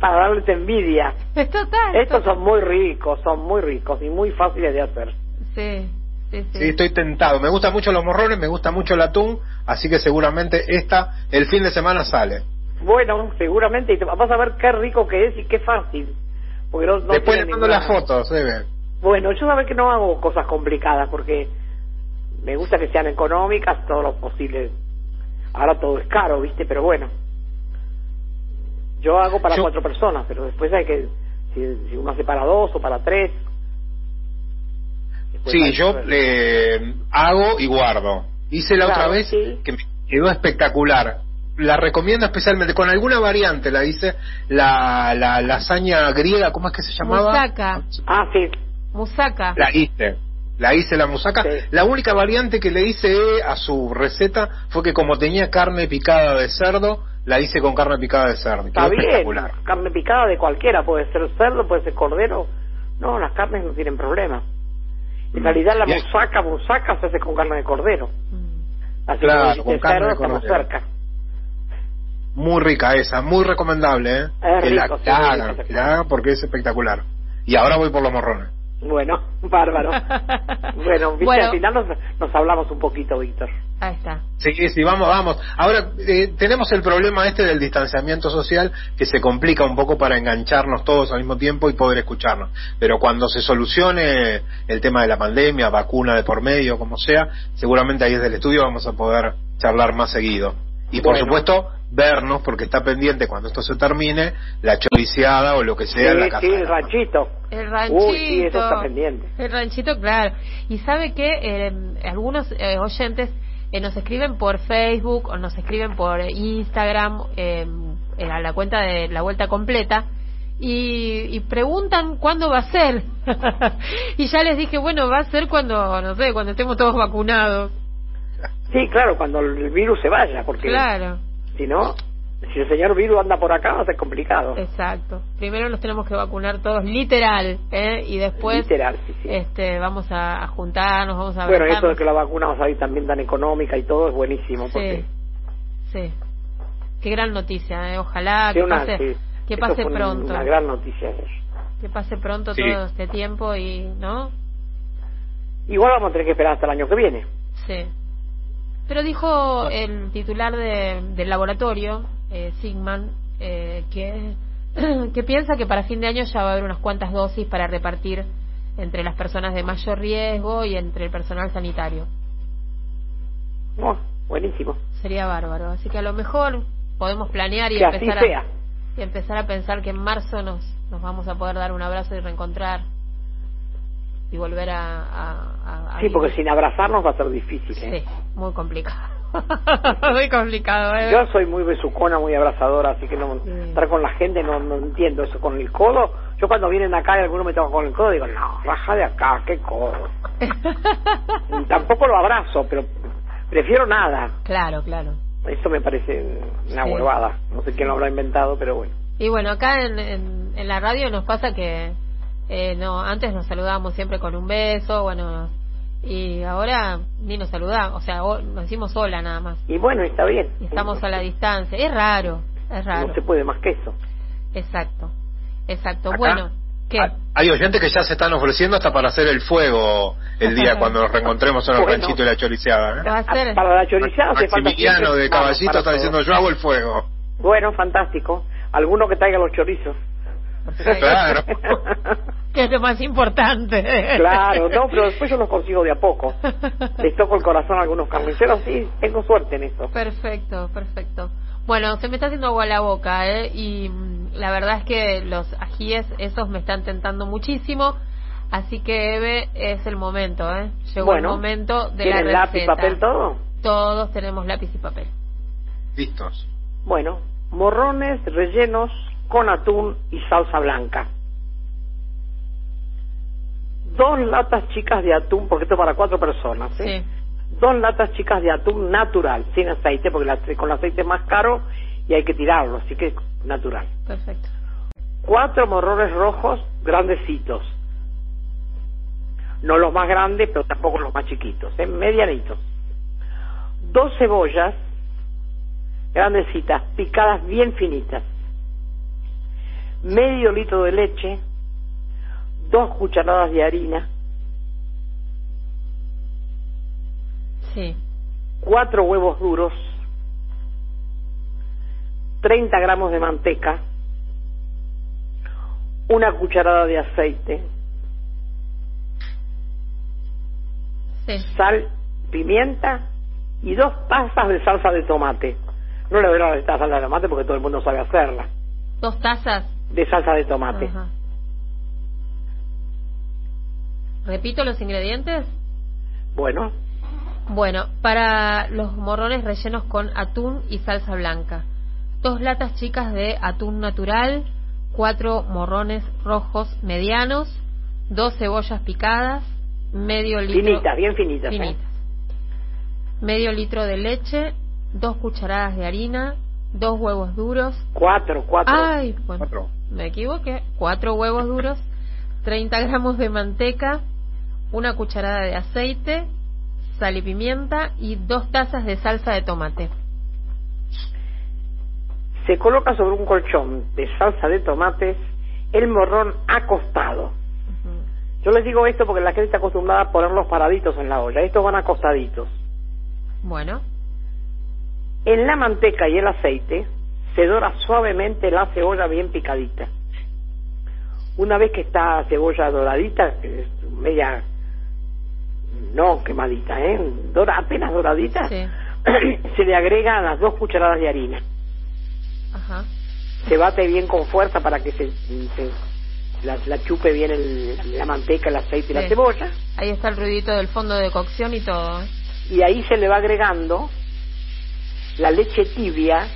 S3: Para darles envidia.
S2: Es total.
S3: Estos son muy ricos, son muy ricos y muy fáciles de hacer.
S2: Sí, sí, sí.
S9: Sí, estoy tentado. Me gustan mucho los morrones, me gusta mucho el atún, así que seguramente esta, el fin de semana sale.
S3: Bueno, seguramente, y te vas a ver qué rico que es y qué fácil. Porque no, no
S9: Después le mando
S3: ninguna-
S9: las fotos, Eve.
S3: Bueno, yo sabes que no hago cosas complicadas porque me gusta que sean económicas, todo lo posible. Ahora todo es caro, ¿viste? Pero bueno. Yo hago para
S9: Yo-
S3: cuatro personas, pero después hay que, si, si uno hace para dos o para tres.
S9: Sí, yo eh, hago y guardo. Hice la
S3: Claro,
S9: otra vez
S3: sí.
S9: que me quedó espectacular. La recomiendo especialmente, con alguna variante la hice, la, la lasaña griega, ¿cómo es que se llamaba?
S2: Musaca,
S3: Ah, sí.
S2: musaca.
S9: La hice. La hice la musaca.
S3: Sí.
S9: La única variante que le hice a su receta fue que como tenía carne picada de cerdo, la hice con carne picada de cerdo.
S3: Está bien.
S9: espectacular.
S3: Carne picada de cualquiera, puede ser cerdo, puede ser cordero. No, las carnes no tienen problema. En
S9: Mm.
S3: realidad la musaca, musaca se hace con carne de cordero. Así
S9: Claro,
S3: que
S9: con carne
S3: cerdo
S9: de
S3: estamos
S9: cordero.
S3: cerca.
S9: Muy rica esa, muy recomendable, ¿eh?
S3: Es
S9: que la,
S3: sí,
S9: la
S3: rico.
S9: la porque es espectacular. Y ahora voy por los morrones.
S3: Bueno, [laughs] bárbaro. [laughs] bueno, viste,
S2: Bueno.
S3: al final nos, nos hablamos un poquito, Víctor.
S2: Ahí está.
S9: Sí, sí, vamos, vamos. Ahora, eh, tenemos el problema este del distanciamiento social que se complica un poco para engancharnos todos al mismo tiempo y poder escucharnos. Pero cuando se solucione el tema de la pandemia, vacuna de por medio, como sea, seguramente ahí desde el estudio vamos a poder charlar más seguido. Y por
S3: Bueno.
S9: supuesto, vernos, porque está pendiente cuando esto se termine, la choriciada o lo que sea en la
S3: Sí,
S9: casa.
S3: sí, el ranchito.
S2: El ranchito.
S3: Uy, sí, eso está pendiente.
S2: El ranchito, claro. Y sabe que eh, algunos eh, oyentes eh, nos escriben por Facebook o nos escriben por Instagram eh, eh, a la cuenta de la vuelta completa y, y preguntan cuándo va a ser. [laughs] y ya les dije, bueno, va a ser cuando, no sé, cuando estemos todos vacunados.
S3: Sí, claro, cuando el virus se vaya, porque
S2: Claro,
S3: si no, si el señor virus anda por acá va a ser complicado.
S2: exacto. Primero nos tenemos que vacunar todos, literal, ¿eh? y después
S3: Literal, sí, sí.
S2: este vamos a, juntarnos, vamos a
S3: bueno, eso de que la vacuna va a salir también tan económica y todo es buenísimo. Porque
S2: Sí, sí. Qué gran noticia, ¿eh? Ojalá
S3: Sí,
S2: que
S3: una-
S2: pase,
S3: sí.
S2: que pase
S3: fue
S2: pronto.
S3: Una gran noticia. ayer.
S2: Que pase pronto
S9: Sí.
S2: todo este tiempo y, ¿no?
S3: Igual vamos a tener que esperar hasta el año que viene.
S2: Sí. Pero dijo el titular de- del laboratorio, eh, Sigman, eh, que, [clears throat] que piensa que para fin de año ya va a haber unas cuantas dosis para repartir entre las personas de mayor riesgo y entre el personal sanitario.
S3: Oh, buenísimo.
S2: Sería bárbaro. Así que a lo mejor podemos planear y
S3: Que
S2: empezar a, y empezar a pensar que en marzo nos, nos vamos a poder dar un abrazo y reencontrar y volver a... a- a- a
S3: Sí, porque sin abrazarnos va a ser difícil. ¿eh?
S2: Sí, muy complicado. [laughs] muy complicado, ¿eh?
S3: Yo soy muy besucona, muy abrazadora, así que no
S2: Sí.
S3: estar con la gente no, no entiendo eso. Con el codo, yo cuando vienen acá y alguno me toca con el codo, digo, no, raja de acá, qué codo. [laughs] Tampoco lo abrazo, pero prefiero nada.
S2: claro, claro.
S3: Eso me parece una
S2: Sí.
S3: huevada. No sé quién lo habrá inventado, pero bueno.
S2: Y bueno, acá en, en, en la radio nos pasa que eh, no antes nos saludábamos siempre con un beso, bueno, y ahora ni nos saludamos, o sea, o- nos decimos hola nada más.
S3: Y bueno, está bien.
S2: Y estamos a la distancia. Es raro, es raro.
S3: No se puede más que eso.
S2: Exacto, exacto.
S9: Acá,
S2: Bueno, ¿qué?
S9: hay- oyentes que ya se están ofreciendo hasta para hacer el fuego el día [laughs] cuando nos reencontremos en el
S3: Bueno.
S9: ranchito de la choriciada. ¿eh?
S2: Va a ser-
S3: Ah, Para la choriceada falta
S9: Maximiliano de Caballito está
S3: todo.
S9: diciendo yo hago el fuego.
S3: Bueno, fantástico. Alguno que traiga los chorizos.
S9: Claro. [laughs]
S2: que es lo más importante.
S3: Claro, no, pero después yo los consigo de a poco. [laughs] Les toco el corazón a algunos carniceros, sí, tengo suerte en eso.
S2: Perfecto, perfecto. Bueno, se me está haciendo agua la boca, ¿eh? Y, la verdad es que los ajíes, esos me están tentando muchísimo. Así que, Eve, es el momento, ¿eh? Llegó
S3: Bueno,
S2: el momento de la
S3: ¿tienen
S2: receta.
S3: lápiz, papel, todo?
S2: Todos tenemos lápiz y papel.
S9: Listos.
S3: Bueno, morrones rellenos con atún y salsa blanca. Dos latas chicas de atún, porque esto es para cuatro personas. Dos latas chicas de atún natural, sin aceite, porque con el aceite es más caro y hay que tirarlo, así que natural.
S2: Perfecto.
S3: Cuatro morrones rojos grandecitos. No los más grandes, pero tampoco los más chiquitos, ¿eh? medianitos. Dos cebollas grandecitas, picadas bien finitas. Medio litro de leche. Dos cucharadas de harina.
S2: Sí.
S3: Cuatro huevos duros. 30 gramos de manteca. Una cucharada de aceite.
S2: Sí.
S3: sal, pimienta y dos tazas de salsa de tomate. No le voy a dar esta salsa de tomate porque todo el mundo sabe hacerla.
S2: Dos tazas.
S3: De salsa de tomate.
S2: Ajá. ¿Repito los ingredientes?
S3: Bueno,
S2: Bueno, para los morrones rellenos con atún y salsa blanca. Dos latas chicas de atún natural, cuatro morrones rojos medianos, dos cebollas picadas, medio litro...
S3: finitas, bien finitas. ¿eh?
S2: finitas. Medio litro de leche, dos cucharadas de harina, dos huevos duros.
S3: Cuatro, cuatro.
S2: Ay, bueno, me equivoqué. Cuatro huevos duros, 30 gramos de manteca, una cucharada de aceite, sal y pimienta y dos tazas de salsa de tomate.
S3: Se coloca sobre un colchón de salsa de tomates el morrón acostado. Yo les digo esto porque la gente está acostumbrada a ponerlos paraditos en la olla. Estos van acostaditos.
S2: Bueno,
S3: En la manteca y el aceite se dora suavemente la cebolla bien picadita. Una vez que está cebolla doradita, que es media no quemadita, ¿eh? Dora, apenas doradita,
S2: sí, [coughs]
S3: se le agregan las dos cucharadas de harina.
S2: ajá,
S3: Se bate bien con fuerza para que se, se- la, la chupe bien el- la manteca, el aceite y la cebolla.
S2: ahí está el ruidito del fondo de cocción y todo.
S3: y ahí se le va agregando la leche tibia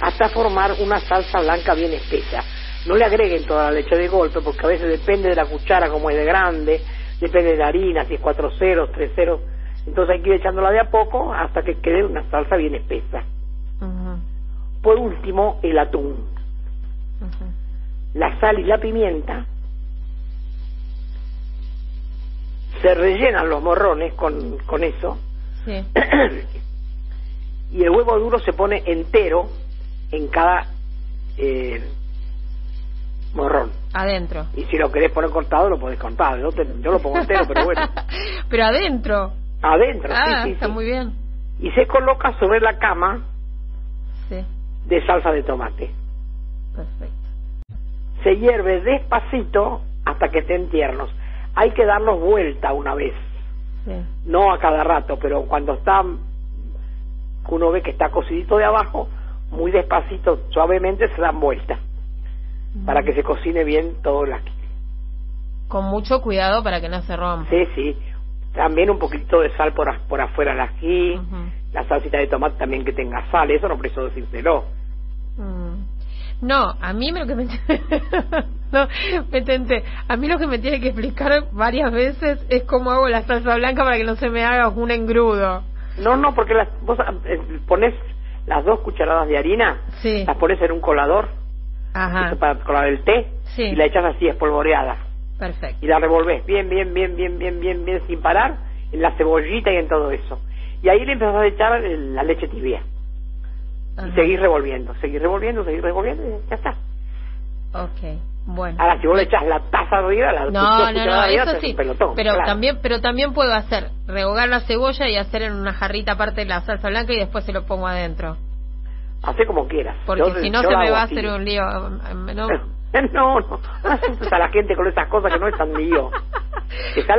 S3: hasta formar una salsa blanca bien espesa. No le agreguen toda la leche de golpe porque a veces depende de la cuchara como es de grande, depende de la harina, si es cuatro ceros, tres ceros. Entonces hay que ir echándola de a poco hasta que quede una salsa bien espesa. Por último, el atún, la sal y la pimienta. Se rellenan los morrones con, con eso
S2: Sí, [clears throat]
S3: y el huevo duro se pone entero en cada eh, morrón.
S2: adentro.
S3: Y si lo querés poner cortado, lo podés cortar. Yo, te- yo lo pongo entero, pero bueno. [laughs]
S2: Pero adentro.
S3: Adentro,
S2: Ah,
S3: sí, sí,
S2: está
S3: sí.
S2: muy bien.
S3: Y se coloca sobre la cama
S2: Sí,
S3: de salsa de tomate.
S2: perfecto.
S3: Se hierve despacito hasta que estén tiernos. Hay que darlos vuelta una vez.
S2: Sí,
S3: No a cada rato, pero cuando está, uno ve que está cocidito de abajo, muy despacito, suavemente se dan vuelta. Para que se cocine bien todo el ají.
S2: con mucho cuidado para que no se rompa.
S3: Sí, sí. También un poquito de sal por, a- por afuera el ají. La salsita de tomate también que tenga sal. Eso no preciso decírselo.
S2: Mm. No, a mí lo que me [laughs] no, me tenté. A mí lo que me tiene que explicar varias veces es cómo hago la salsa blanca para que no se me haga un engrudo.
S3: No, no, porque las, vos eh, pones las dos cucharadas de harina,
S2: Sí.
S3: las pones en un colador,
S2: Ajá.
S3: para colar el té,
S2: Sí.
S3: y la echas así espolvoreada.
S2: Perfecto.
S3: Y la revolves bien, bien, bien, bien, bien, bien, bien, sin parar, en la cebollita y en todo eso. Y ahí le empezás a echar el- la leche tibia.
S2: Ajá.
S3: Y seguís revolviendo, seguís revolviendo, seguís revolviendo y ya está.
S2: Ok. Bueno.
S3: Ahora, si vos le echas la taza arriba, la
S2: No, no, no,
S3: arriba,
S2: eso sí.
S3: pelotón,
S2: pero
S3: claro.
S2: también, pero también puedo hacer rehogar la cebolla y hacer en una jarrita aparte la salsa blanca y después se lo pongo adentro.
S3: Hacé como quieras.
S2: Porque
S3: Yo-
S2: si no se me va a hacer un lío. mm, ¿no? [laughs]
S3: No, no, no asustes a la gente con esas cosas que no es tan lío.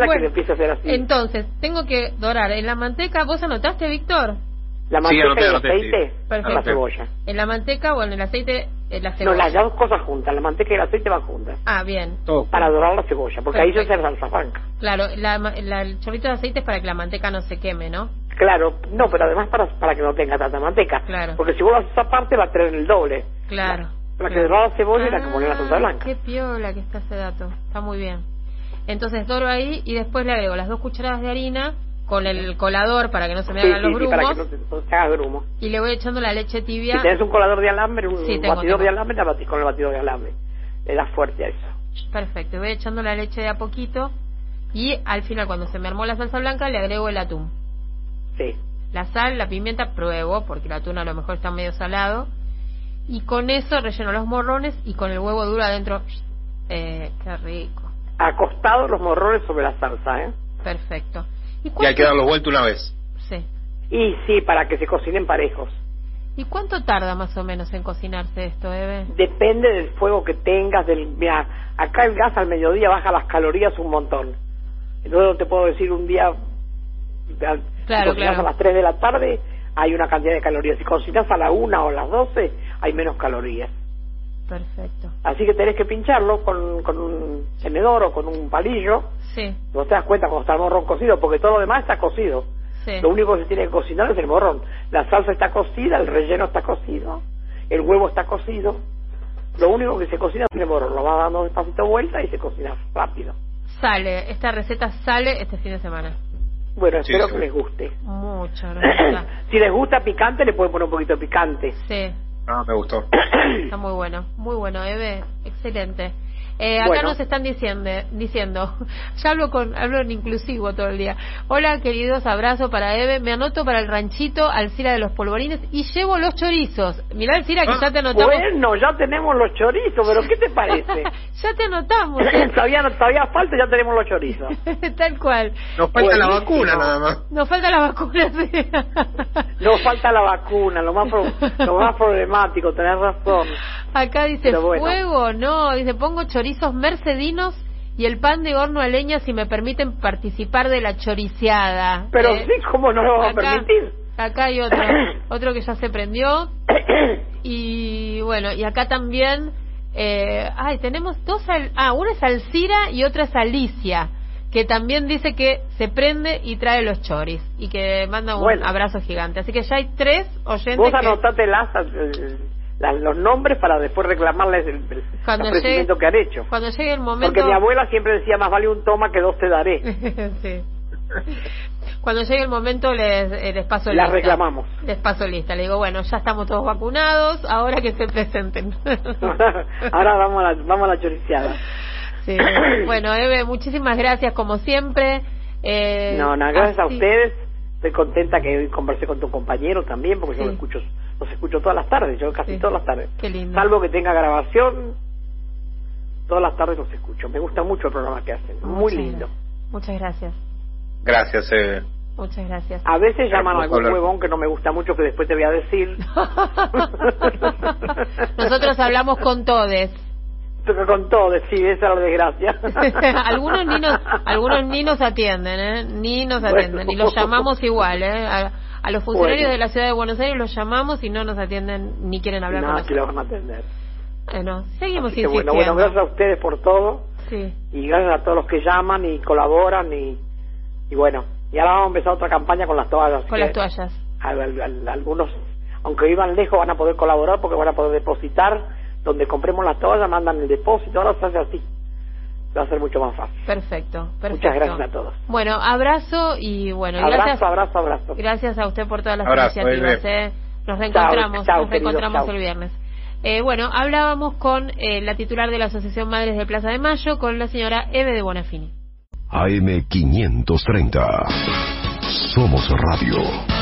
S2: Bueno,
S3: que le a hacer así.
S2: Entonces, tengo que dorar en la manteca. ¿Vos anotaste, Víctor?
S3: La
S9: Sí,
S3: manteca
S9: anoté,
S3: y el
S9: anoté,
S3: aceite
S9: sí.
S3: la cebolla.
S2: En la manteca o en el aceite eh, la
S3: No, las dos cosas juntas, la manteca y el aceite van juntas.
S2: Ah, bien.
S9: Todo.
S3: Para dorar la cebolla, porque ahí se hace
S2: Perfecto.
S3: la salsa blanca.
S2: Claro, la, ma- la- el chorrito de aceite es para que la manteca no se queme, ¿no?
S3: Claro, no, pero además para, para que no tenga tanta manteca.
S2: Claro.
S3: Porque si vos haces esa parte va a tener el doble.
S2: Claro.
S3: La que
S2: claro.
S3: dorar la cebolla y la que poner la salsa
S2: Ah,
S3: blanca.
S2: Qué piola que está ese dato. Está muy bien. Entonces doro ahí y después le agrego las dos cucharadas de harina con el colador para que no se me hagan
S3: sí,
S2: los
S3: sí, para que
S2: grumos
S3: no no grumo.
S2: y le voy echando la leche tibia.
S3: Si tenés un colador de alambre, un
S2: tengo,
S3: batidor
S2: tengo.
S3: de alambre, la batís con el batidor de alambre. Le das fuerte a eso.
S2: Perfecto, voy echando la leche de a poquito y al final cuando se me armó la salsa blanca le agrego el atún.
S3: Sí.
S2: La sal, la pimienta, pruebo porque el atún a lo mejor está medio salado y con eso relleno los morrones y con el huevo duro adentro. Eh, qué rico.
S3: Acostados los morrones sobre la salsa, ¿eh?
S2: Perfecto. ¿Y
S9: Y hay que darlo vuelta una vez.
S2: sí.
S3: Y sí, para que se cocinen parejos.
S2: ¿Y cuánto tarda más o menos en cocinarse esto, Eve?
S3: Depende del fuego que tengas. Del, mira, acá el gas al mediodía baja las calorías un montón. Entonces no te puedo decir un día.
S2: Claro,
S3: si cocinas
S2: claro.
S3: a las 3 de la tarde hay una cantidad de calorías. Si cocinas a la 1 o a las 12 hay menos calorías.
S2: Perfecto.
S3: Así que tenés que pincharlo con, con un tenedor o con un palillo.
S2: Sí,
S3: No te das cuenta cuando está el morrón cocido, porque todo lo demás está cocido.
S2: sí.
S3: Lo único que se tiene que cocinar es el morrón. La salsa está cocida, el relleno está cocido, el huevo está cocido. Lo único que se cocina es el morrón. Lo vas dando despacito vuelta y se cocina rápido.
S2: Sale, esta receta sale este fin de semana.
S3: Bueno,
S9: Sí,
S3: espero
S9: sí.
S3: que les guste.
S2: Mucho, [clears throat] gracias.
S3: si les gusta picante, le pueden poner un poquito de picante.
S2: Sí,
S9: Me gustó.
S2: está muy bueno, muy bueno, Eve, excelente. Eh, acá
S3: Bueno.
S2: nos están diciendo, diciendo, [laughs] ya hablo con, hablo en inclusivo todo el día. Hola queridos, abrazo para Eve, me anoto para el ranchito Alcira de los polvorines y llevo los chorizos. Mirá Alcira que
S9: Ah,
S2: ya te anotamos.
S3: Bueno, ya tenemos los chorizos, pero ¿qué te [laughs] parece?
S2: ya te anotamos. ¿eh? [laughs]
S3: todavía, todavía falta, ya tenemos los chorizos.
S2: Tal cual.
S9: Nos falta la vacuna nada más.
S2: Nos falta la vacuna. sí.
S3: Nos falta la vacuna, lo más, pro- lo más problemático, tenés razón.
S2: Acá dice
S3: bueno.
S2: fuego, no, dice pongo chorizos mercedinos y el pan de horno a leña si me permiten participar de la choriciada.
S3: Pero
S2: Eh,
S3: sí, ¿cómo no lo vamos a permitir?
S2: Acá hay otro, [coughs] otro que ya se prendió [coughs] y bueno, y acá también, eh, ay, tenemos dos, al- ah, una es Alcira y otra es Alicia, que también dice que se prende y trae los choris y que manda un
S3: Bueno.
S2: abrazo gigante. Así que ya hay tres oyentes
S3: Vos
S2: que...
S3: anotate las, eh, las- los nombres para después reclamarles el, el ofrecimiento que han hecho.
S2: Cuando llegue el momento...
S3: Porque mi abuela siempre decía, más vale un toma que dos te daré. [laughs]
S2: sí. Cuando llegue el momento les, eh, les paso
S3: La
S2: lista.
S3: reclamamos.
S2: Les paso lista. Le digo, bueno, ya estamos todos vacunados, ahora que se presenten. [laughs]
S3: Ahora vamos a la, vamos a la choriciada.
S2: Sí. Bueno, Eve, muchísimas gracias como siempre. Eh,
S3: No, nada, gracias a ustedes. Estoy contenta que hoy conversé con tu compañero también, porque yo los escucho, los escucho todas las tardes, yo casi
S2: Sí.
S3: todas las tardes.
S2: Qué lindo.
S3: Salvo que tenga grabación, todas las tardes los escucho. Me gusta mucho el programa que hacen, muy
S2: Muchas
S3: lindo.
S2: gracias. Muchas gracias.
S9: Gracias, Eve.
S2: Muchas gracias.
S3: A veces llaman a algún huevón que no me gusta mucho, que después te voy a decir. [laughs]
S2: Nosotros hablamos con todes.
S3: Pero con todo, sí, esa es la desgracia. [laughs]
S2: algunos ni nos, algunos ni nos atienden, ¿eh? Ni nos atienden. Y los llamamos igual, ¿eh? A, a los funcionarios
S3: Bueno.
S2: de la ciudad de Buenos Aires los llamamos y no nos atienden ni quieren hablar con
S3: no, que lo
S2: nosotros.
S3: van a atender.
S2: Bueno, seguimos
S3: que
S2: insistiendo.
S3: bueno, bueno, gracias a ustedes por todo
S2: Sí.
S3: y gracias a todos los que llaman y colaboran y, y bueno, y ahora vamos a empezar otra campaña con las toallas.
S2: Con
S3: que
S2: las toallas.
S3: al- al- al- algunos, aunque vivan lejos, van a poder colaborar porque van a poder depositar donde compremos las toallas, mandan el depósito, ahora se hace así. Va a ser mucho más fácil.
S2: Perfecto, perfecto.
S3: Muchas gracias a todos.
S2: Bueno, abrazo y bueno,
S3: abrazo,
S2: gracias,
S3: abrazo, abrazo.
S2: gracias a usted por todas las
S9: Abrazo,
S2: iniciativas. ¿eh? Nos reencontramos,
S3: chao,
S2: nos
S3: querido,
S2: reencontramos el viernes. Eh, bueno, hablábamos con eh, la titular de la Asociación Madres de Plaza de Mayo, con la señora Eve de Bonafini.
S10: AM530. Somos Radio.